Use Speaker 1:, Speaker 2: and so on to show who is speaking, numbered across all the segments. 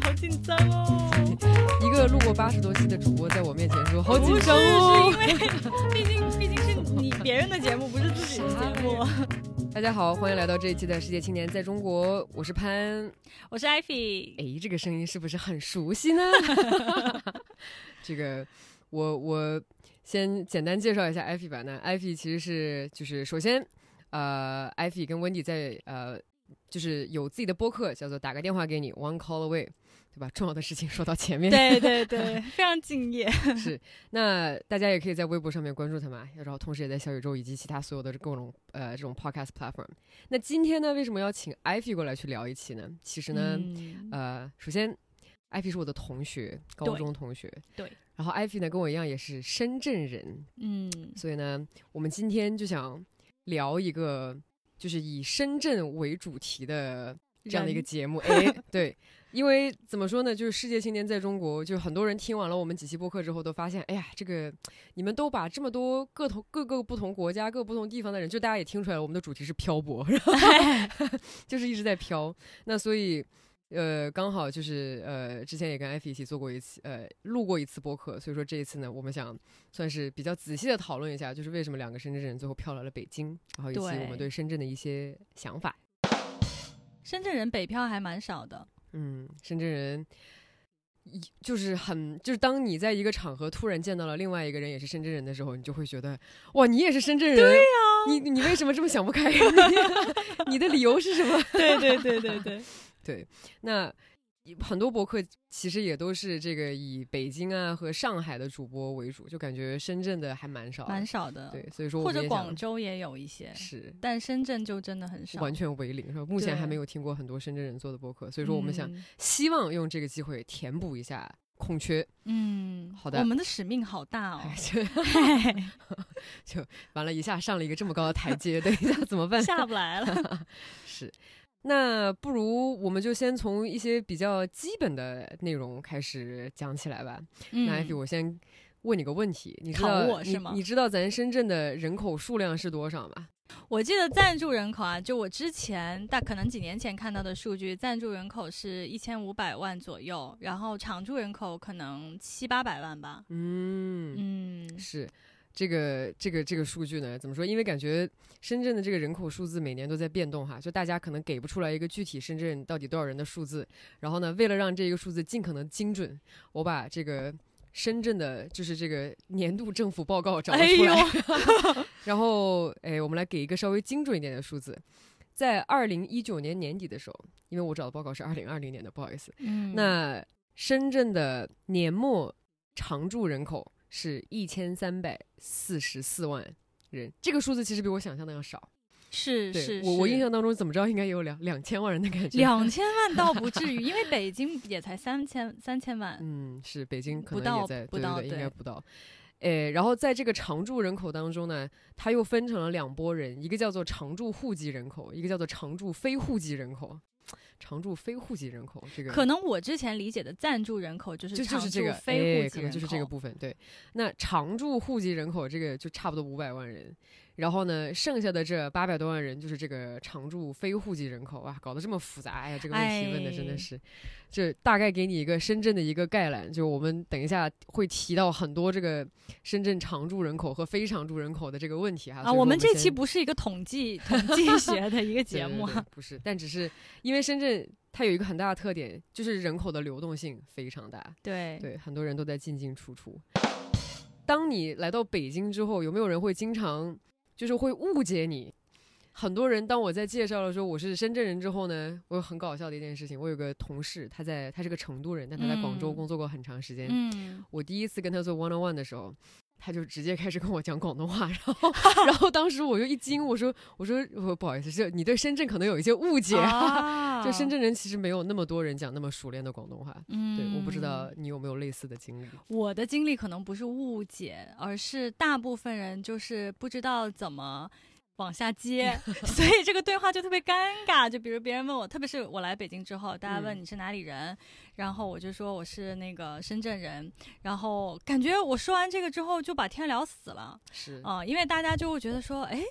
Speaker 1: 好紧张哦！
Speaker 2: 一个录过八十多期的主播在我面前说好紧，张哦。
Speaker 1: 是因为毕竟毕竟是你别人的节目，不是自己的节目。
Speaker 2: 大家好，欢迎来到这一期的世界青年在中国，我是潘。
Speaker 1: 我是艾菲，
Speaker 2: 哎，这个声音是不是很熟悉呢？这个，我我先简单介绍一下艾菲吧。那艾菲其实是就是首先，呃，艾菲跟温迪在呃就是有自己的播客，叫做打个电话给你，One Call Away，对吧？重要的事情说到前面。
Speaker 1: 对对 对，非常敬业。
Speaker 2: 是，那大家也可以在微博上面关注他们啊，然后同时也在小宇宙以及其他所有的各种呃这种 podcast platform。那今天呢，为什么要请艾菲过来去聊一期呢？其实呢，
Speaker 1: 嗯
Speaker 2: 呃，首先，艾菲是我的同学，高中同学。
Speaker 1: 对。
Speaker 2: 然后艾菲呢跟我一样也是深圳人，
Speaker 1: 嗯，
Speaker 2: 所以呢，我们今天就想聊一个就是以深圳为主题的这样的一个节目。哎，对，因为怎么说呢，就是世界青年在中国，就很多人听完了我们几期播客之后，都发现，哎呀，这个你们都把这么多各同各个不同国家、各不同地方的人，就大家也听出来了，我们的主题是漂泊，然后 就是一直在漂。那所以。呃，刚好就是呃，之前也跟艾菲一起做过一次，呃，录过一次播客，所以说这一次呢，我们想算是比较仔细的讨论一下，就是为什么两个深圳人最后漂来了北京，然后以及我们对深圳的一些想法。
Speaker 1: 深圳人北漂还蛮少的。
Speaker 2: 嗯，深圳人一就是很就是当你在一个场合突然见到了另外一个人也是深圳人的时候，你就会觉得哇，你也是深圳人，对呀、你你为什么这么想不开？你 你的理由是什么？
Speaker 1: 对对对对对，
Speaker 2: 对，那很多博客其实也都是这个以北京啊和上海的主播为主，就感觉深圳的还蛮少，
Speaker 1: 蛮少的。
Speaker 2: 对，所以说
Speaker 1: 或者广州也有一些，
Speaker 2: 是
Speaker 1: 但深圳就真的很少。
Speaker 2: 完全为零，是吧？目前还没有听过很多深圳人做的博客，所以说我们想
Speaker 1: 嗯
Speaker 2: 希望用这个机会填补一下空缺。
Speaker 1: 嗯，
Speaker 2: 好的
Speaker 1: 我们的使命好大哦。
Speaker 2: 就 就完了，一下上了一个这么高的台阶，等一下怎么办？
Speaker 1: 下不来了。
Speaker 2: 是，那不如我们就先从一些比较基本的内容开始讲起来吧。那艾菲，
Speaker 1: 嗯，
Speaker 2: 我先问你个问题，你知
Speaker 1: 考
Speaker 2: 道
Speaker 1: 我是吗
Speaker 2: 你？你知道咱深圳的人口数量是多少吗？
Speaker 1: 我记得暂住人口啊，就我之前大可能几年前看到的数据，暂住人口是一千五百万左右，然后常住人口可能七八百万吧。
Speaker 2: 嗯，
Speaker 1: 嗯，
Speaker 2: 是。这个这个这个数据呢，怎么说？因为感觉深圳的这个人口数字每年都在变动哈，就大家可能给不出来一个具体深圳到底多少人的数字。然后呢，为了让这个数字尽可能精准，我把这个深圳的就是这个年度政府报告找了出来。然后，哎，我们来给一个稍微精准一点的数字，在二零一九年年底的时候，因为我找的报告是二零二零年的，不好意思。
Speaker 1: 嗯，
Speaker 2: 那深圳的年末常住人口是一千三百四十四万人，这个数字其实比我想象的要少。
Speaker 1: 是是
Speaker 2: 我，我印象当中怎么着应该也有两两千万人的感觉。
Speaker 1: 两千万倒不至于，因为北京也才三千三千万。
Speaker 2: 嗯，是北京可能也在，
Speaker 1: 不到
Speaker 2: 应该不到。诶，然后在这个常住人口当中呢，它又分成了两拨人，一个叫做常住户籍人口，一个叫做常住非户籍人口。常住非户籍人口，这个
Speaker 1: 可能我之前理解的暂住人口就是
Speaker 2: 就就
Speaker 1: 常住
Speaker 2: 是这个，
Speaker 1: 非户籍人
Speaker 2: 哎可能就是这个部分。对，那常住户籍人口这个就差不多五百万人，然后呢，剩下的这八百多万人就是这个常住非户籍人口啊，搞得这么复杂，哎呀，这个问题问的真的
Speaker 1: 哎
Speaker 2: 是，这大概给你一个深圳的一个概览，就我们等一下会提到很多这个深圳常住人口和非常住人口的这个问题哈。
Speaker 1: 啊，我们这期不是一个统计统计 学的一个
Speaker 2: 对对对
Speaker 1: 节目啊。
Speaker 2: 不是，但只是因为深圳它有一个很大的特点，就是人口的流动性非常大。
Speaker 1: 对
Speaker 2: 对，很多人都在进进出出。当你来到北京之后，有没有人会经常就是会误解你？很多人当我在介绍了说我是深圳人之后呢，我有很搞笑的一件事情，我有个同事，他在他是个成都人，但他在广州
Speaker 1: 嗯
Speaker 2: 工作过很长时间。
Speaker 1: 嗯，
Speaker 2: 我第一次跟他做 one on one 的时候，他就直接开始跟我讲广东话，然后然后当时我就一惊，我说我说我不好意思，是你对深圳可能有一些误解。
Speaker 1: 啊
Speaker 2: 就深圳人其实没有那么多人讲那么熟练的广东话，
Speaker 1: 嗯，
Speaker 2: 对，我不知道你有没有类似的经历。
Speaker 1: 我的经历可能不是误解，而是大部分人就是不知道怎么往下接，所以这个对话就特别尴尬。就比如别人问我，特别是我来北京之后，大家问
Speaker 2: 嗯
Speaker 1: 你是哪里人，然后我就说我是那个深圳人，然后感觉我说完这个之后就把天聊死了
Speaker 2: 是
Speaker 1: 啊、因为大家就会觉得说，哎，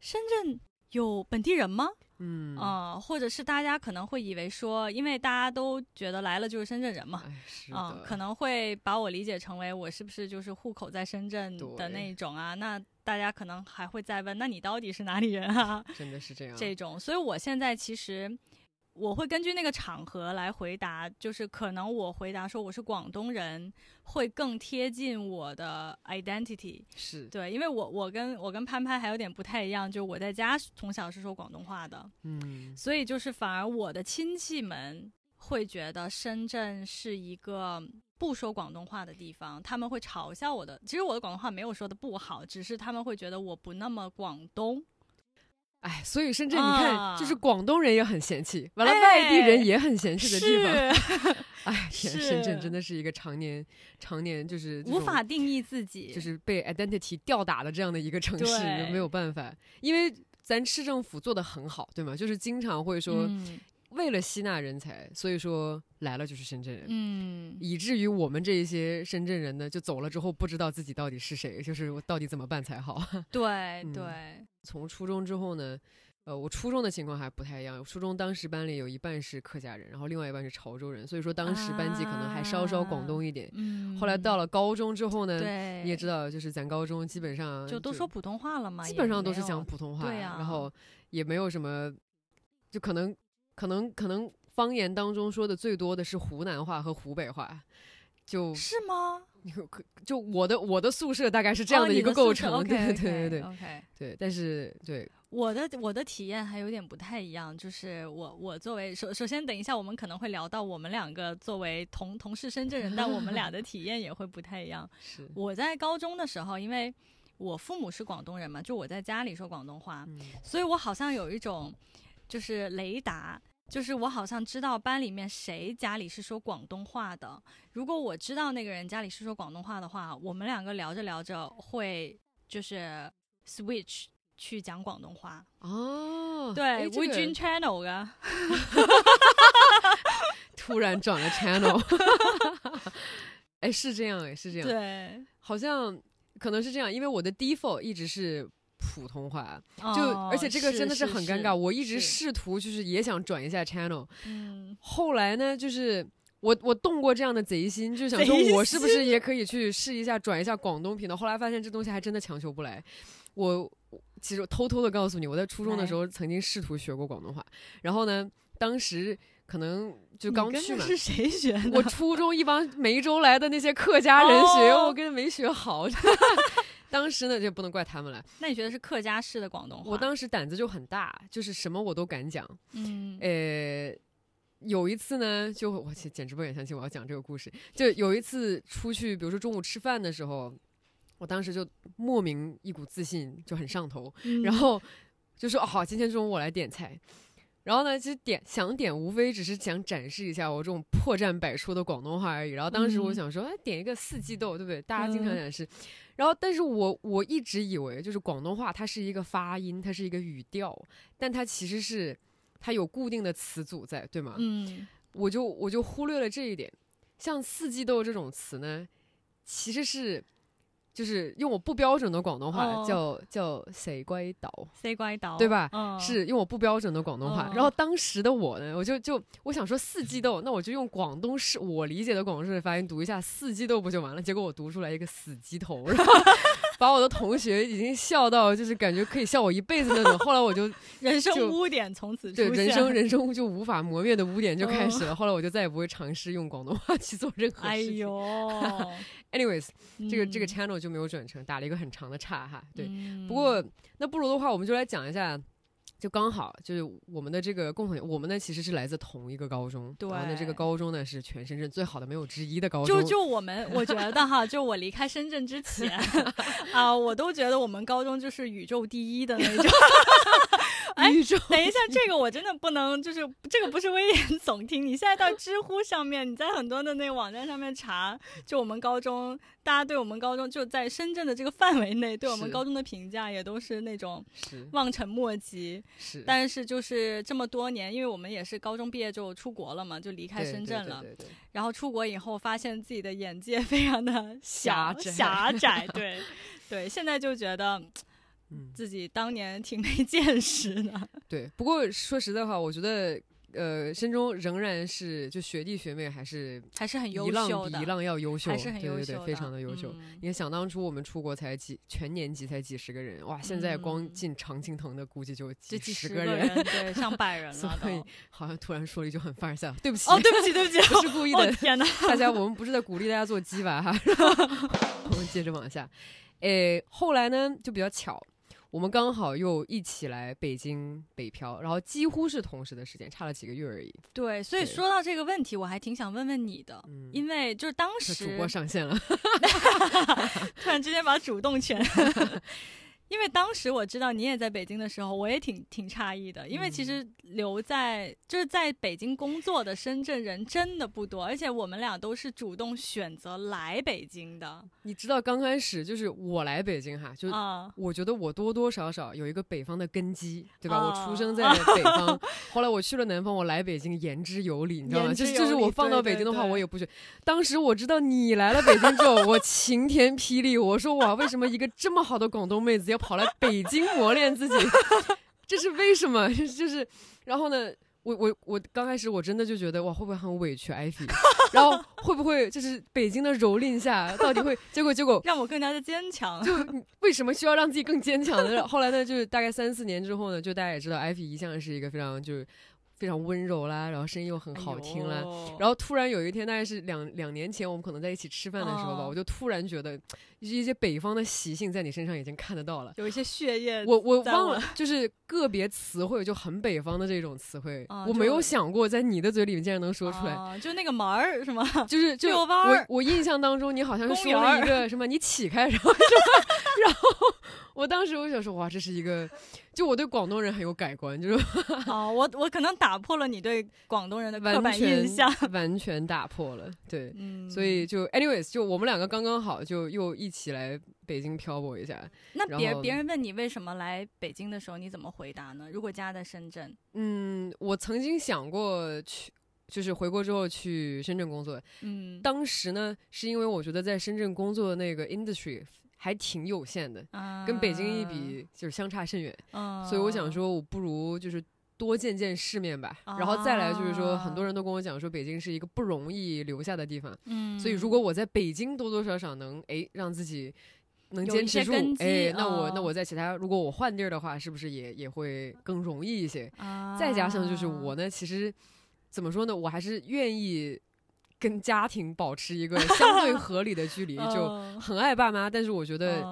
Speaker 1: 深圳有本地人吗？
Speaker 2: 嗯
Speaker 1: 嗯，或者是大家可能会以为说，因为大家都觉得来了就是深圳人嘛，
Speaker 2: 哎，是
Speaker 1: 嗯，可能会把我理解成为我是不是就是户口在深圳的那一种啊？那大家可能还会再问，那你到底是哪里人啊？
Speaker 2: 真的是这样。
Speaker 1: 这种，所以我现在其实我会根据那个场合来回答，就是可能我回答说我是广东人，会更贴近我的 identity。
Speaker 2: 是，
Speaker 1: 对，因为我我跟我跟潘潘还有点不太一样，就我在家从小是说广东话的，
Speaker 2: 嗯
Speaker 1: 所以就是反而我的亲戚们会觉得深圳是一个不说广东话的地方，他们会嘲笑我的。其实我的广东话没有说的不好，只是他们会觉得我不那么广东。
Speaker 2: 哎，所以深圳你看，
Speaker 1: 啊
Speaker 2: 就是广东人也很嫌弃，完了
Speaker 1: 哎
Speaker 2: 外地人也很嫌弃的地方。
Speaker 1: 是
Speaker 2: 哎，天，深圳真的是一个常年常年就是
Speaker 1: 无法定义自己，
Speaker 2: 就是被 identity 吊打的这样的一个城市，没有办法，因为咱市政府做的很好，对吗？就是经常会说，
Speaker 1: 嗯
Speaker 2: 为了吸纳人才，所以说来了就是深圳人。
Speaker 1: 嗯，
Speaker 2: 以至于我们这一些深圳人呢，就走了之后不知道自己到底是谁，就是我到底怎么办才好。
Speaker 1: 对
Speaker 2: 嗯
Speaker 1: 对，
Speaker 2: 从初中之后呢，呃，我初中的情况还不太一样。初中当时班里有一半是客家人，然后另外一半是潮州人，所以说当时班级可能还稍稍广东一点。
Speaker 1: 嗯，
Speaker 2: 后来到了高中之后呢，
Speaker 1: 对，
Speaker 2: 你也知道，就是咱高中基本上
Speaker 1: 就都说普通话了嘛，
Speaker 2: 基本上都是讲普通话，
Speaker 1: 对呀
Speaker 2: 然后也没有什么，就可能可能可能方言当中说的最多的是湖南话和湖北话，就是
Speaker 1: 吗？
Speaker 2: 就我的我的宿舍大概是这
Speaker 1: 哦
Speaker 2: 样的一个构成，对对对对对
Speaker 1: OK，
Speaker 2: 对，但是对
Speaker 1: 我的我的体验还有点不太一样，就是我我作为首首先等一下我们可能会聊到我们两个作为同同是深圳人，但我们俩的 体验也会不太一样。
Speaker 2: 是，
Speaker 1: 我在高中的时候，因为我父母是广东人嘛，就我在家里说广东话，
Speaker 2: 嗯
Speaker 1: 所以我好像有一种就是雷达。就是我好像知道班里面谁家里是说广东话的。如果我知道那个人家里是说广东话的话，我们两个聊着聊着会就是 switch 去讲广东话。
Speaker 2: 哦，
Speaker 1: 对，
Speaker 2: 哎这个
Speaker 1: 會轉 channel 噶。
Speaker 2: 突然转了 channel，哎，是这样哎，是这样，
Speaker 1: 对，
Speaker 2: 好像可能是这样，因为我的 default 一直是普通话，就、
Speaker 1: 哦
Speaker 2: 而且这个真的
Speaker 1: 是
Speaker 2: 很尴尬，我一直试图就是也想转一下 channel，
Speaker 1: 嗯，
Speaker 2: 后来呢，就是我我动过这样的贼心，就想说我是不是也可以去试一下转一下广东频道，后来发现这东西还真的强求不来，我。其实我偷偷的告诉你，我在初中的时候曾经试图学过广东话，然后呢，当时可能就刚去嘛，
Speaker 1: 是谁学的？
Speaker 2: 我初中一帮梅州来的那些客家人学，
Speaker 1: 哦
Speaker 2: 我跟着没学好。当时呢，就不能怪他们了。
Speaker 1: 那你觉得是客家式的广东话？
Speaker 2: 我当时胆子就很大，就是什么我都敢讲。
Speaker 1: 嗯
Speaker 2: 呃，有一次呢，就我简简直不敢相信我要讲这个故事。就有一次出去，比如说中午吃饭的时候，我当时就莫名一股自信就很上头，
Speaker 1: 嗯
Speaker 2: 然后就说：“哦，好，今天中午我来点菜。”然后呢，其实点想点，无非只是想展示一下我这种破绽百出的广东话而已。然后当时我
Speaker 1: 嗯
Speaker 2: 想说，哎，点一个四季豆，对不对？大家经常
Speaker 1: 嗯
Speaker 2: 讲是。然后，但是我我一直以为，就是广东话它是一个发音，它是一个语调，但它其实是它有固定的词组在，对吗？
Speaker 1: 嗯
Speaker 2: 我就我就忽略了这一点。像四季豆这种词呢，其实是就是用我不标准的广东话、
Speaker 1: 哦
Speaker 2: 叫叫谁乖岛。
Speaker 1: ，say 乖岛，
Speaker 2: 对吧
Speaker 1: 嗯，
Speaker 2: 是用我不标准的广东话，
Speaker 1: 哦
Speaker 2: 然后当时的我呢，我就就我想说四季豆，那我就用广东式我理解的广东式的发音读一下四季豆不就完了？结果我读出来一个死鸡头，然后把我的同学已经笑到就是感觉可以笑我一辈子那种。后来我就
Speaker 1: 人生污点从此出
Speaker 2: 对。人生人生就无法磨灭的污点就开始了。后来我就再也不会尝试用广东话 去做任何
Speaker 1: 哎
Speaker 2: 事情。
Speaker 1: 呦
Speaker 2: ，Anyways，这个这个
Speaker 1: 嗯
Speaker 2: channel 就没有转成，打了一个很长的岔哈。对，
Speaker 1: 嗯
Speaker 2: 不过那不如的话，我们就来讲一下，就刚好就是我们的这个共同，我们呢其实是来自同一个高中，对然后呢这个高中呢是全深圳最好的没有之一的高中，
Speaker 1: 就就我们，我觉得哈，就我离开深圳之前 啊，我都觉得我们高中就是宇宙第一的那种。哎等一下，这个我真的不能，就是这个不是危言耸听。你现在到知乎上面，你在很多的那个网站上面查，就我们高中，大家对我们高中就在深圳的这个范围内，对我们高中的评价也都是那种望尘莫及。
Speaker 2: 是
Speaker 1: 但是就是这么多年，因为我们也是高中毕业就出国了嘛，就离开深圳了。
Speaker 2: 对对对
Speaker 1: 然后出国以后，发现自己的眼界非常的
Speaker 2: 狭窄
Speaker 1: 狭窄，对 对，现在就觉得
Speaker 2: 嗯，
Speaker 1: 自己当年挺没见识的。
Speaker 2: 对。不过说实在话，我觉得。呃，深中仍然是就学弟学妹还是
Speaker 1: 还是很优
Speaker 2: 一浪
Speaker 1: 秀的，
Speaker 2: 比一浪要优秀，
Speaker 1: 还是很优秀
Speaker 2: 对对对，非常的优秀。你看，想当初我们出国才几全年级才几十个人，哇，现在光进常青藤的估计就
Speaker 1: 几
Speaker 2: 十
Speaker 1: 个
Speaker 2: 人，
Speaker 1: 对，上百人了。
Speaker 2: 所以好像突然说了一句很凡尔赛，对不起，
Speaker 1: 哦，对不起，对不起，
Speaker 2: 不是故意的。
Speaker 1: 天哪，
Speaker 2: 大家，我们不是在鼓励大家做鸡吧哈。我们接着往下，诶，后来呢就比较巧。我们刚好又一起来北京北漂，然后几乎是同时的时间，差了几个月而已。
Speaker 1: 对，所以说到这个问题，我还挺想问问你的，因为就是当时
Speaker 2: 主播上线了，
Speaker 1: 突然之间把主动权。因为当时我知道你也在北京的时候，我也挺挺诧异的。因为其实留在就是在北京工作的深圳人真的不多，而且我们俩都是主动选择来北京的。
Speaker 2: 你知道刚开始就是我来北京哈，就我觉得我多多少少有一个北方的根基，对吧？我出生在北方，后来我去了南方，我来北京言之有理，你知道吗？就是就是我放到北京的话，我也不去。当时我知道你来了北京之后，我晴天霹雳，我说哇，为什么一个这么好的广东妹子要？跑来北京磨练自己，这是为什么？就是，然后呢？我我我刚开始我真的就觉得哇，会不会很委屈艾菲？然后会不会就是北京的蹂躏下，到底会？结果结果
Speaker 1: 让我更加的坚强。
Speaker 2: 就为什么需要让自己更坚强呢？后来呢？就是大概三四年之后呢，就大家也知道，艾菲一向是一个非常就是。非常温柔啦，然后声音又很好听啦，然后突然有一天，大概是两两年前，我们可能在一起吃饭的时候吧，我就突然觉得一些北方的习性在你身上已经看得到了，
Speaker 1: 有一些血液。
Speaker 2: 我我忘了，就是个别词汇就很北方的这种词汇，我没有想过在你的嘴里面竟然能说出来，
Speaker 1: 就那个门儿是吗？
Speaker 2: 就是 就我我印象当中，你好像说了一个 什么，你起开，然后 然后我当时我想说，哇，这是一个。就我对广东人很有改观，就是
Speaker 1: 哦，我我可能打破了你对广东人的刻板印象，
Speaker 2: 完全打破了，对，所以就 anyways，就我们两个刚刚好，就又一起来北京漂泊一下。
Speaker 1: 那别别人问你为什么来北京的时候，你怎么回答呢？如果家在深圳，
Speaker 2: 嗯，我曾经想过去，就是回国之后去深圳工作，嗯，当时呢是因为我觉得在深圳工作的那个 industry。还挺有限的，跟北京一比就是相差甚远，所以我想说，我不如就是多见见世面吧。然后再来就是说，很多人都跟我讲说，北京是一个不容易留下的地方，所以如果我在北京多多少少能哎让自己能坚持住，哎，那我那我在其他如果我换地儿的话，是不是也也会更容易一些？再加上就是我呢，其实怎么说呢，我还是愿意。跟家庭保持一个 相对合理的距离，就很爱爸妈。但是我觉得，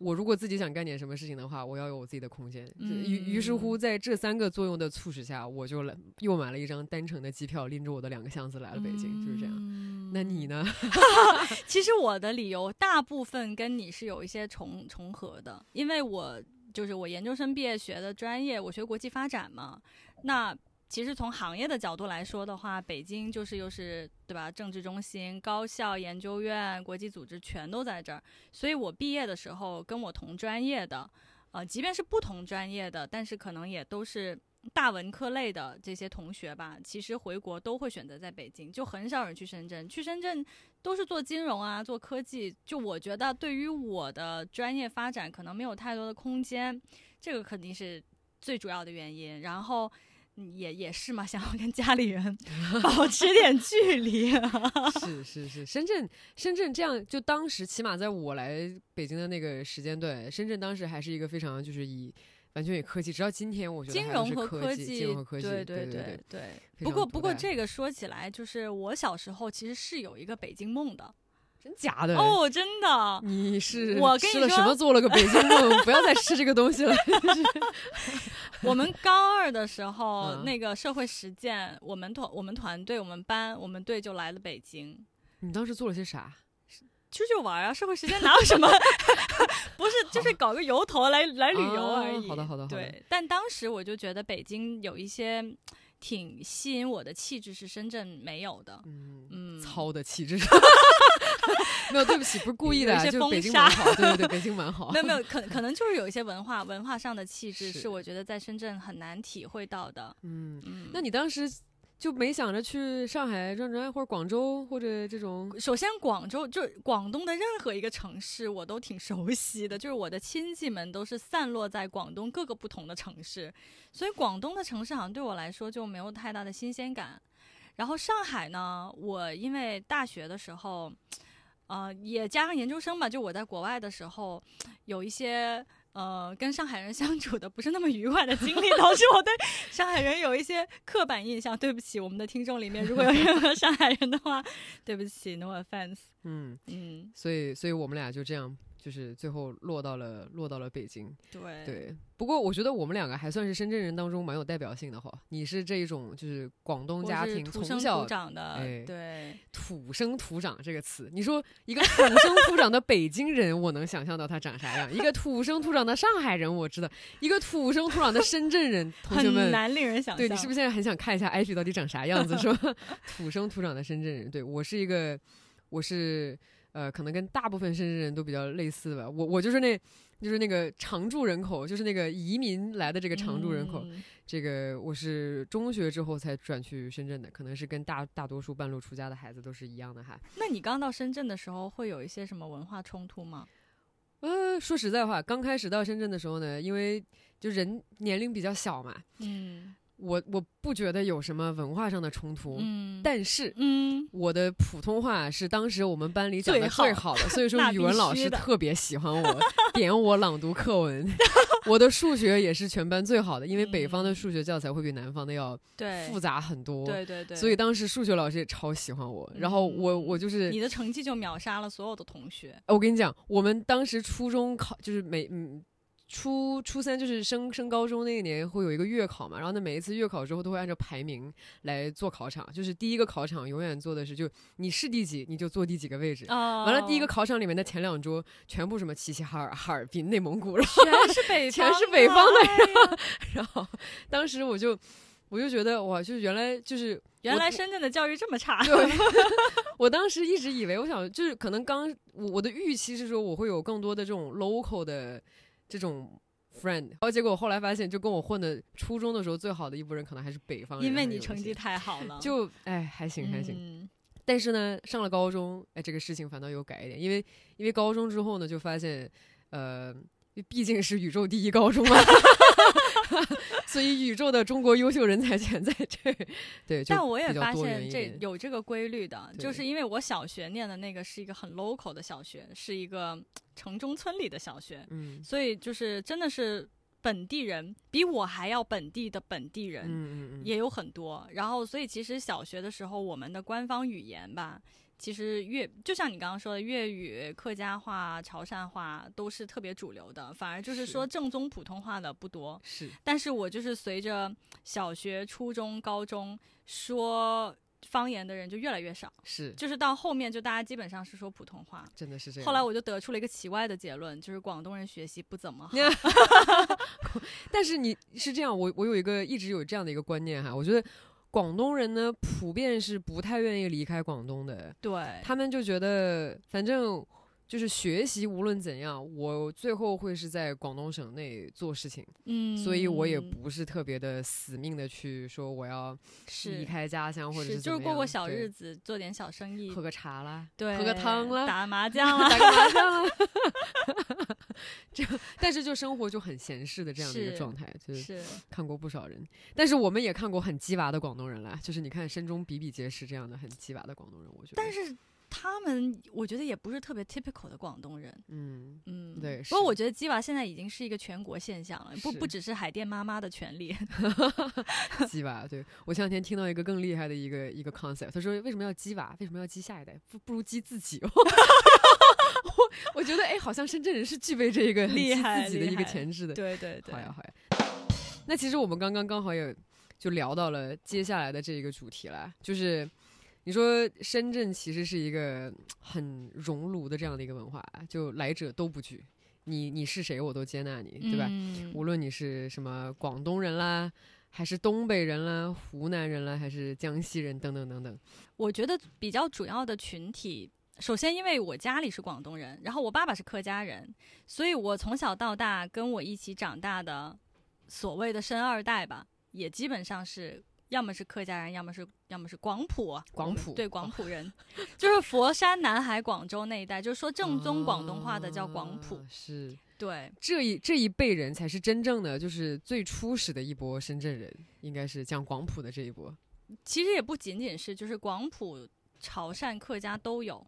Speaker 2: 我如果自己想干点什么事情的话，我要有我自己的空间。于于是乎，在这三个作用的促使下，我就来又买了一张单程的机票，拎着我的两个箱子来了北京，就是这样。那你呢？
Speaker 1: 其实我的理由大部分跟你是有一些重重合的，因为我就是我研究生毕业学的专业，我学国际发展嘛。那其实从行业的角度来说的话，北京就是又是对吧？政治中心、高校、研究院、国际组织全都在这儿。所以我毕业的时候，跟我同专业的，呃，即便是不同专业的，但是可能也都是大文科类的这些同学吧。其实回国都会选择在北京，就很少人去深圳。去深圳都是做金融啊，做科技。就我觉得，对于我的专业发展，可能没有太多的空间。这个肯定是最主要的原因。然后。也也是嘛，想要跟家里人 保持点距离。
Speaker 2: 是是是，深圳深圳这样，就当时起码在我来北京的那个时间段，深圳当时还是一个非常就是以完全以科技，直到今天我觉得
Speaker 1: 金融和
Speaker 2: 科技，金融和科技，
Speaker 1: 对对对对。不过不过这个说起来，就是我小时候其实是有一个北京梦的。
Speaker 2: 真假的
Speaker 1: 哦，真的，
Speaker 2: 你是
Speaker 1: 我
Speaker 2: 吃了什么做了个北京梦？不要再吃这个东西了。
Speaker 1: 我们高二的时候，那个社会实践，我们团、我们团队、我们班、我们队就来了北京。
Speaker 2: 你当时做了些啥？
Speaker 1: 出去玩啊！社会实践哪有什么？不是，就是搞个由头来来旅游而已。
Speaker 2: 好的，好的，好的。
Speaker 1: 对，但当时我就觉得北京有一些。挺吸引我的气质是深圳没有的，嗯，
Speaker 2: 糙的气质，没有，对不起，不是故意的，就北京蛮好，对对对，北京蛮好，
Speaker 1: 没有没有，可可能就是有一些文化文化上的气质是我觉得在深圳很难体会到的，
Speaker 2: 嗯嗯，那你当时就没想着去上海转转，或者广州，或者这种。
Speaker 1: 首先，广州就广东的任何一个城市，我都挺熟悉的，就是我的亲戚们都是散落在广东各个不同的城市，所以广东的城市好像对我来说就没有太大的新鲜感。然后上海呢，我因为大学的时候，呃，也加上研究生吧，就我在国外的时候，有一些。呃，跟上海人相处的不是那么愉快的经历，导致我对上海人有一些刻板印象。对不起，我们的听众里面如果有任何上海人的话，对不起，no offense。
Speaker 2: 嗯嗯，所以，所以我们俩就这样。就是最后落到了落到了北京，
Speaker 1: 对
Speaker 2: 对。不过我觉得我们两个还算是深圳人当中蛮有代表性的哈。你是这一种就是广东家庭从小
Speaker 1: 长的，对
Speaker 2: 土生土长这个词，你说一个土生土长的北京人，我能想象到他长啥样；一个土生土长的上海人，我知道；一个土生土长的深圳人，同学们
Speaker 1: 难令人想象。
Speaker 2: 对你是不是现在很想看一下艾比到底长啥样子？是吧？土生土长的深圳人，对我是一个，我是。呃，可能跟大部分深圳人都比较类似吧。我我就是那，就是那个常住人口，就是那个移民来的这个常住人口。这个我是中学之后才转去深圳的，可能是跟大大多数半路出家的孩子都是一样的哈。
Speaker 1: 那你刚到深圳的时候，会有一些什么文化冲突吗？
Speaker 2: 呃，说实在话，刚开始到深圳的时候呢，因为就人年龄比较小嘛，嗯。我我不觉得有什么文化上的冲突，嗯，但是，嗯，我的普通话是当时我们班里讲的最好的，所以说 语文老师特别喜欢我，点我朗读课文。我的数学也是全班最好的，因为北方的数学教材会比南方的要复杂很多，
Speaker 1: 对对对，
Speaker 2: 所以当时数学老师也超喜欢我。然后我我就是
Speaker 1: 你的成绩就秒杀了所有的同学。
Speaker 2: 我跟你讲，我们当时初中考就是每嗯。初初三就是升升高中那一年会有一个月考嘛，然后呢每一次月考之后都会按照排名来做考场，就是第一个考场永远做的是就你是第几你就坐第几个位置，完了第一个考场里面的前两桌全部什么齐齐哈尔、哈尔滨、内蒙古，然后
Speaker 1: 全是北
Speaker 2: 全是北方的，然后当时我就我就觉得哇，就是原来就是
Speaker 1: 原来深圳的教育这么差，对。
Speaker 2: 我当时一直以为我想就是可能刚我我的预期是说我会有更多的这种 local 的。这种 friend，然后结果后来发现，就跟我混的初中的时候最好的一部人，可能还是北方人。
Speaker 1: 因为你成绩太好了，
Speaker 2: 就哎还行还行。但是呢，上了高中，哎这个事情反倒有改一点，因为因为高中之后呢，就发现，呃，毕竟是宇宙第一高中嘛。所以宇宙的中国优秀人才全在这，对。
Speaker 1: 但我也发现这有这个规律的，就是因为我小学念的那个是一个很 local 的小学，是一个城中村里的小学，嗯，所以就是真的是本地人比我还要本地的本地人，也有很多。然后，所以其实小学的时候，我们的官方语言吧。其实粤就像你刚刚说的，粤语、客家话、潮汕话都是特别主流的，反而就是说正宗普通话的不多。
Speaker 2: 是，
Speaker 1: 但是我就是随着小学、初中、高中说方言的人就越来越少。
Speaker 2: 是，
Speaker 1: 就是到后面就大家基本上是说普通话。
Speaker 2: 真的是这样。
Speaker 1: 后来我就得出了一个奇怪的结论，就是广东人学习不怎么好。
Speaker 2: 但是你是这样，我我有一个一直有这样的一个观念哈，我觉得。广东人呢，普遍是不太愿意离开广东的。
Speaker 1: 对，
Speaker 2: 他们就觉得，反正。就是学习，无论怎样，我最后会是在广东省内做事情，嗯，所以我也。不是特别的死命的去说我要离开家乡或者是
Speaker 1: 就是过过小日子，做点小生意，
Speaker 2: 喝个茶啦，
Speaker 1: 对，
Speaker 2: 喝个汤啦，
Speaker 1: 打麻将啦，
Speaker 2: 打个麻将啦，这但是就生活就很闲适的这样的一个状态，就是。看过不少人，但是我们也看过很鸡娃的广东人啦，就是你看身中比比皆是这样的很鸡娃的广东人，我觉得，
Speaker 1: 但是。他们我觉得也不是特别 typical 的广东人，
Speaker 2: 嗯嗯，对。
Speaker 1: 不过我觉得鸡娃现在已经是一个全国现象了，不不只是海淀妈妈的权利。
Speaker 2: 鸡娃，对我前两天听到一个更厉害的一个一个 concept，他说为什么要鸡娃？为什么要鸡下一代？不不如鸡自己。我我觉得哎，好像深圳人是具备这一个
Speaker 1: 厉害
Speaker 2: 自己的一个潜质的。
Speaker 1: 对对对，
Speaker 2: 好呀好呀。那其实我们刚刚刚好也就聊到了接下来的这一个主题了，就是。你说深圳其实是一个很熔炉的这样的一个文化，就来者都不拒，你你是谁我都接纳你，对吧？无论你是什么广东人啦，还是东北人啦，湖南人啦，还是江西人等等等等。
Speaker 1: 我觉得比较主要的群体，首先因为我家里是广东人，然后我爸爸是客家人，所以我从小到大跟我一起长大的所谓的“生二代”吧，也基本上是。要么是客家人，要么是要么是广普啊，
Speaker 2: 广普
Speaker 1: 对广普人，就是佛山、南海、广州那一带，就是说正宗广东话的叫广普。
Speaker 2: 啊是
Speaker 1: 对，
Speaker 2: 这一这一辈人才是真正的，就是最初始的一波深圳人，应该是讲广普的这一波。
Speaker 1: 其实也不仅仅是，就是广普、潮汕、客家都有，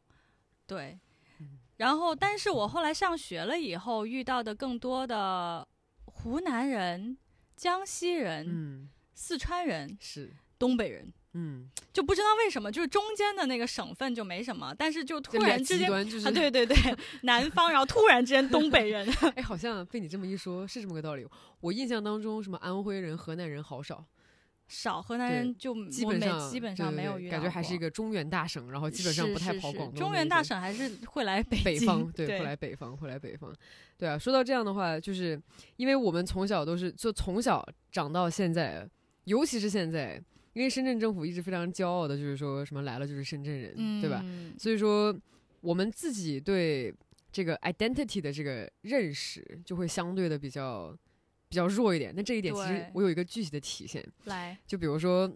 Speaker 1: 对。
Speaker 2: 嗯
Speaker 1: 然后，但是我后来上学了以后，遇到的更多的湖南人、江西人、
Speaker 2: 嗯，
Speaker 1: 四川人、
Speaker 2: 是，
Speaker 1: 东北人，
Speaker 2: 嗯，
Speaker 1: 就不知道为什么，就是中间的那个省份就没什么，但是就突然之间
Speaker 2: 就是
Speaker 1: 啊，对对对，南方，然后突然之间东北人，
Speaker 2: 哎，好像被你这么一说，是这么个道理。我印象当中，什么安徽人、河南人好少，
Speaker 1: 少河南人就
Speaker 2: 基本上
Speaker 1: 基本上没有遇到
Speaker 2: 对感觉还是一个中原大省，然后基本上不太跑广东。
Speaker 1: 中原大。省还是 会来北京
Speaker 2: 北方对，
Speaker 1: 对
Speaker 2: 会来北方，会来北方，对啊。说到这样的话，就是因为我们从小都是就从小长到现在，尤其是现在，因为深圳政府一直非常骄傲的，就是说什么来了就是深圳人，
Speaker 1: 嗯，
Speaker 2: 对吧？所以说，我们自己对这个 identity 的这个认识就会相对的比较比较弱一点。那这一点其实我有一个具体的体现，
Speaker 1: 来，
Speaker 2: 就比如说，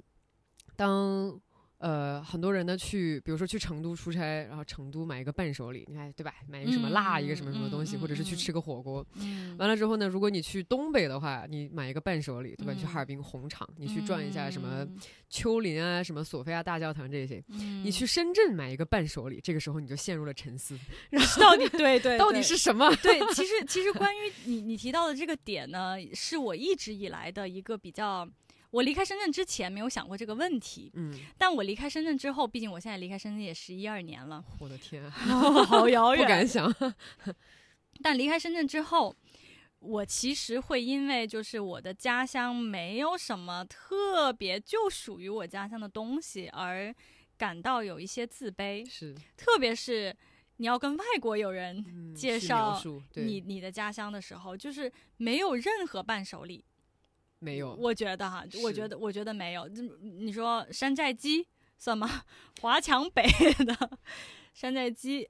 Speaker 2: 当呃很多人呢去，比如说去成都出差，然后成都买一个伴手礼，你看对吧？买一个什么辣，一个什么什么东西，或者是去
Speaker 1: 嗯
Speaker 2: 吃个火锅。
Speaker 1: 嗯，
Speaker 2: 完了之后呢，如果你去东北的话，你买一个伴手礼，对吧？你去哈尔
Speaker 1: 嗯
Speaker 2: 滨红场，你去转一下什么
Speaker 1: 嗯
Speaker 2: 丘陵啊，什么索菲亚大教堂这些。
Speaker 1: 嗯
Speaker 2: 你去深圳买一个伴手礼，这个时候你就陷入了沉思，然后
Speaker 1: 到底对对，
Speaker 2: 到底是什么？
Speaker 1: 对，其实其实关于你你提到的这个点呢，是我一直以来的一个比较。我离开深圳之前没有想过这个问题，
Speaker 2: 嗯，
Speaker 1: 但我离开深圳之后，毕竟我现在离开深圳也十一二年了，
Speaker 2: 我的天、啊，
Speaker 1: 好遥远
Speaker 2: 不敢想。
Speaker 1: 但离开深圳之后，我其实会因为就是我的家乡没有什么特别就属于我家乡的东西而感到有一些自卑，
Speaker 2: 是
Speaker 1: 特别是你要跟外国友人
Speaker 2: 嗯
Speaker 1: 介绍你你的家乡的时候，就是没有任何伴手礼。
Speaker 2: 没有，
Speaker 1: 我觉得哈，我觉得我觉得没有。这你说山寨鸡算吗？华强北的山寨鸡，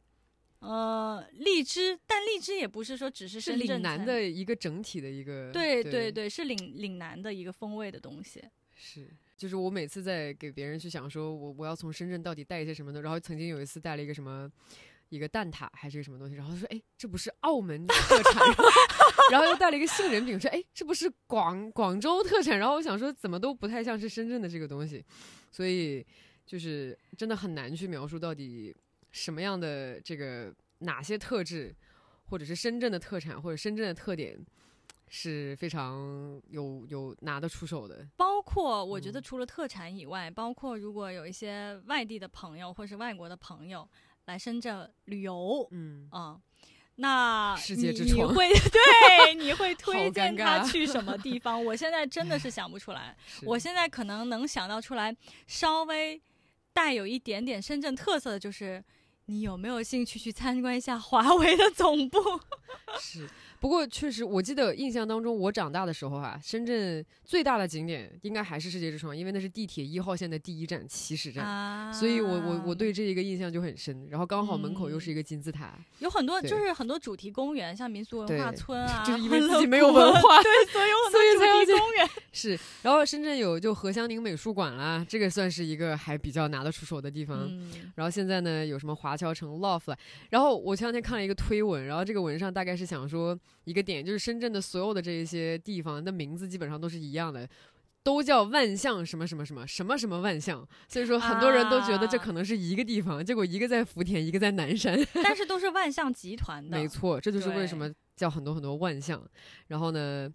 Speaker 1: 呃，荔枝，但荔枝也不是说只是
Speaker 2: 是
Speaker 1: 深圳
Speaker 2: 岭南的一个整体的一个
Speaker 1: 对
Speaker 2: 对
Speaker 1: 对对，是岭岭南的一个风味的东西。
Speaker 2: 是。就是我每次在给别人去想说我我要从深圳到底带一些什么的，然后曾经有一次带了一个什么一个蛋挞还是个什么东西，然后他说哎这不是澳门特产，然后又带了一个杏仁饼，说哎这不是广广州特产，然后我想说怎么都不太像是深圳的这个东西，所以就是真的很难去描述到底什么样的这个哪些特质，或者是深圳的特产或者深圳的特点。是非常有有拿得出手的，
Speaker 1: 包括我觉得
Speaker 2: 嗯。
Speaker 1: 除了特产以外，包括如果有一些外地的朋友或是外国的朋友来深圳旅游
Speaker 2: 嗯，
Speaker 1: 啊、那
Speaker 2: 世界
Speaker 1: 你
Speaker 2: 之窗
Speaker 1: 你会对你会推荐他去什么地方？我现在真的是 想不出来。我现在可能能想到出来，稍微带有一点点深圳特色的，就是你有没有兴趣去参观一下华为的总部？
Speaker 2: 是，不过确实，我记得印象当中，我长大的时候啊，深圳最大的景点应该还是世界之窗，因为那是地铁一号线的第一站起始站。
Speaker 1: 啊
Speaker 2: 所以我我我对这一个印象就很深，然后刚好门口又是一个金字塔，
Speaker 1: 有很多就是很多主题公园，像民俗文化村啊，
Speaker 2: 就是因为 自己没有文化
Speaker 1: 对，所以有很
Speaker 2: 所以才要去
Speaker 1: 多主题公园。
Speaker 2: 是。然后深圳有就何香凝美术馆啦，这个算是一个还比较拿得出手的地方。
Speaker 1: 嗯，
Speaker 2: 然后现在呢，有什么华侨城 Loft。然后我前两天看了一个推文，然后这个文上大概是想说一个点，就是深圳的所有的这一些地方的名字基本上都是一样的。都叫万象什么什么什么什么什么万象，所以说很多人都觉得这
Speaker 1: 啊
Speaker 2: 可能是一个地方，结果一个在福田，一个在南山。
Speaker 1: 但是都是万象集团的，
Speaker 2: 没错，这就是为什么叫很多很多万象。然后呢，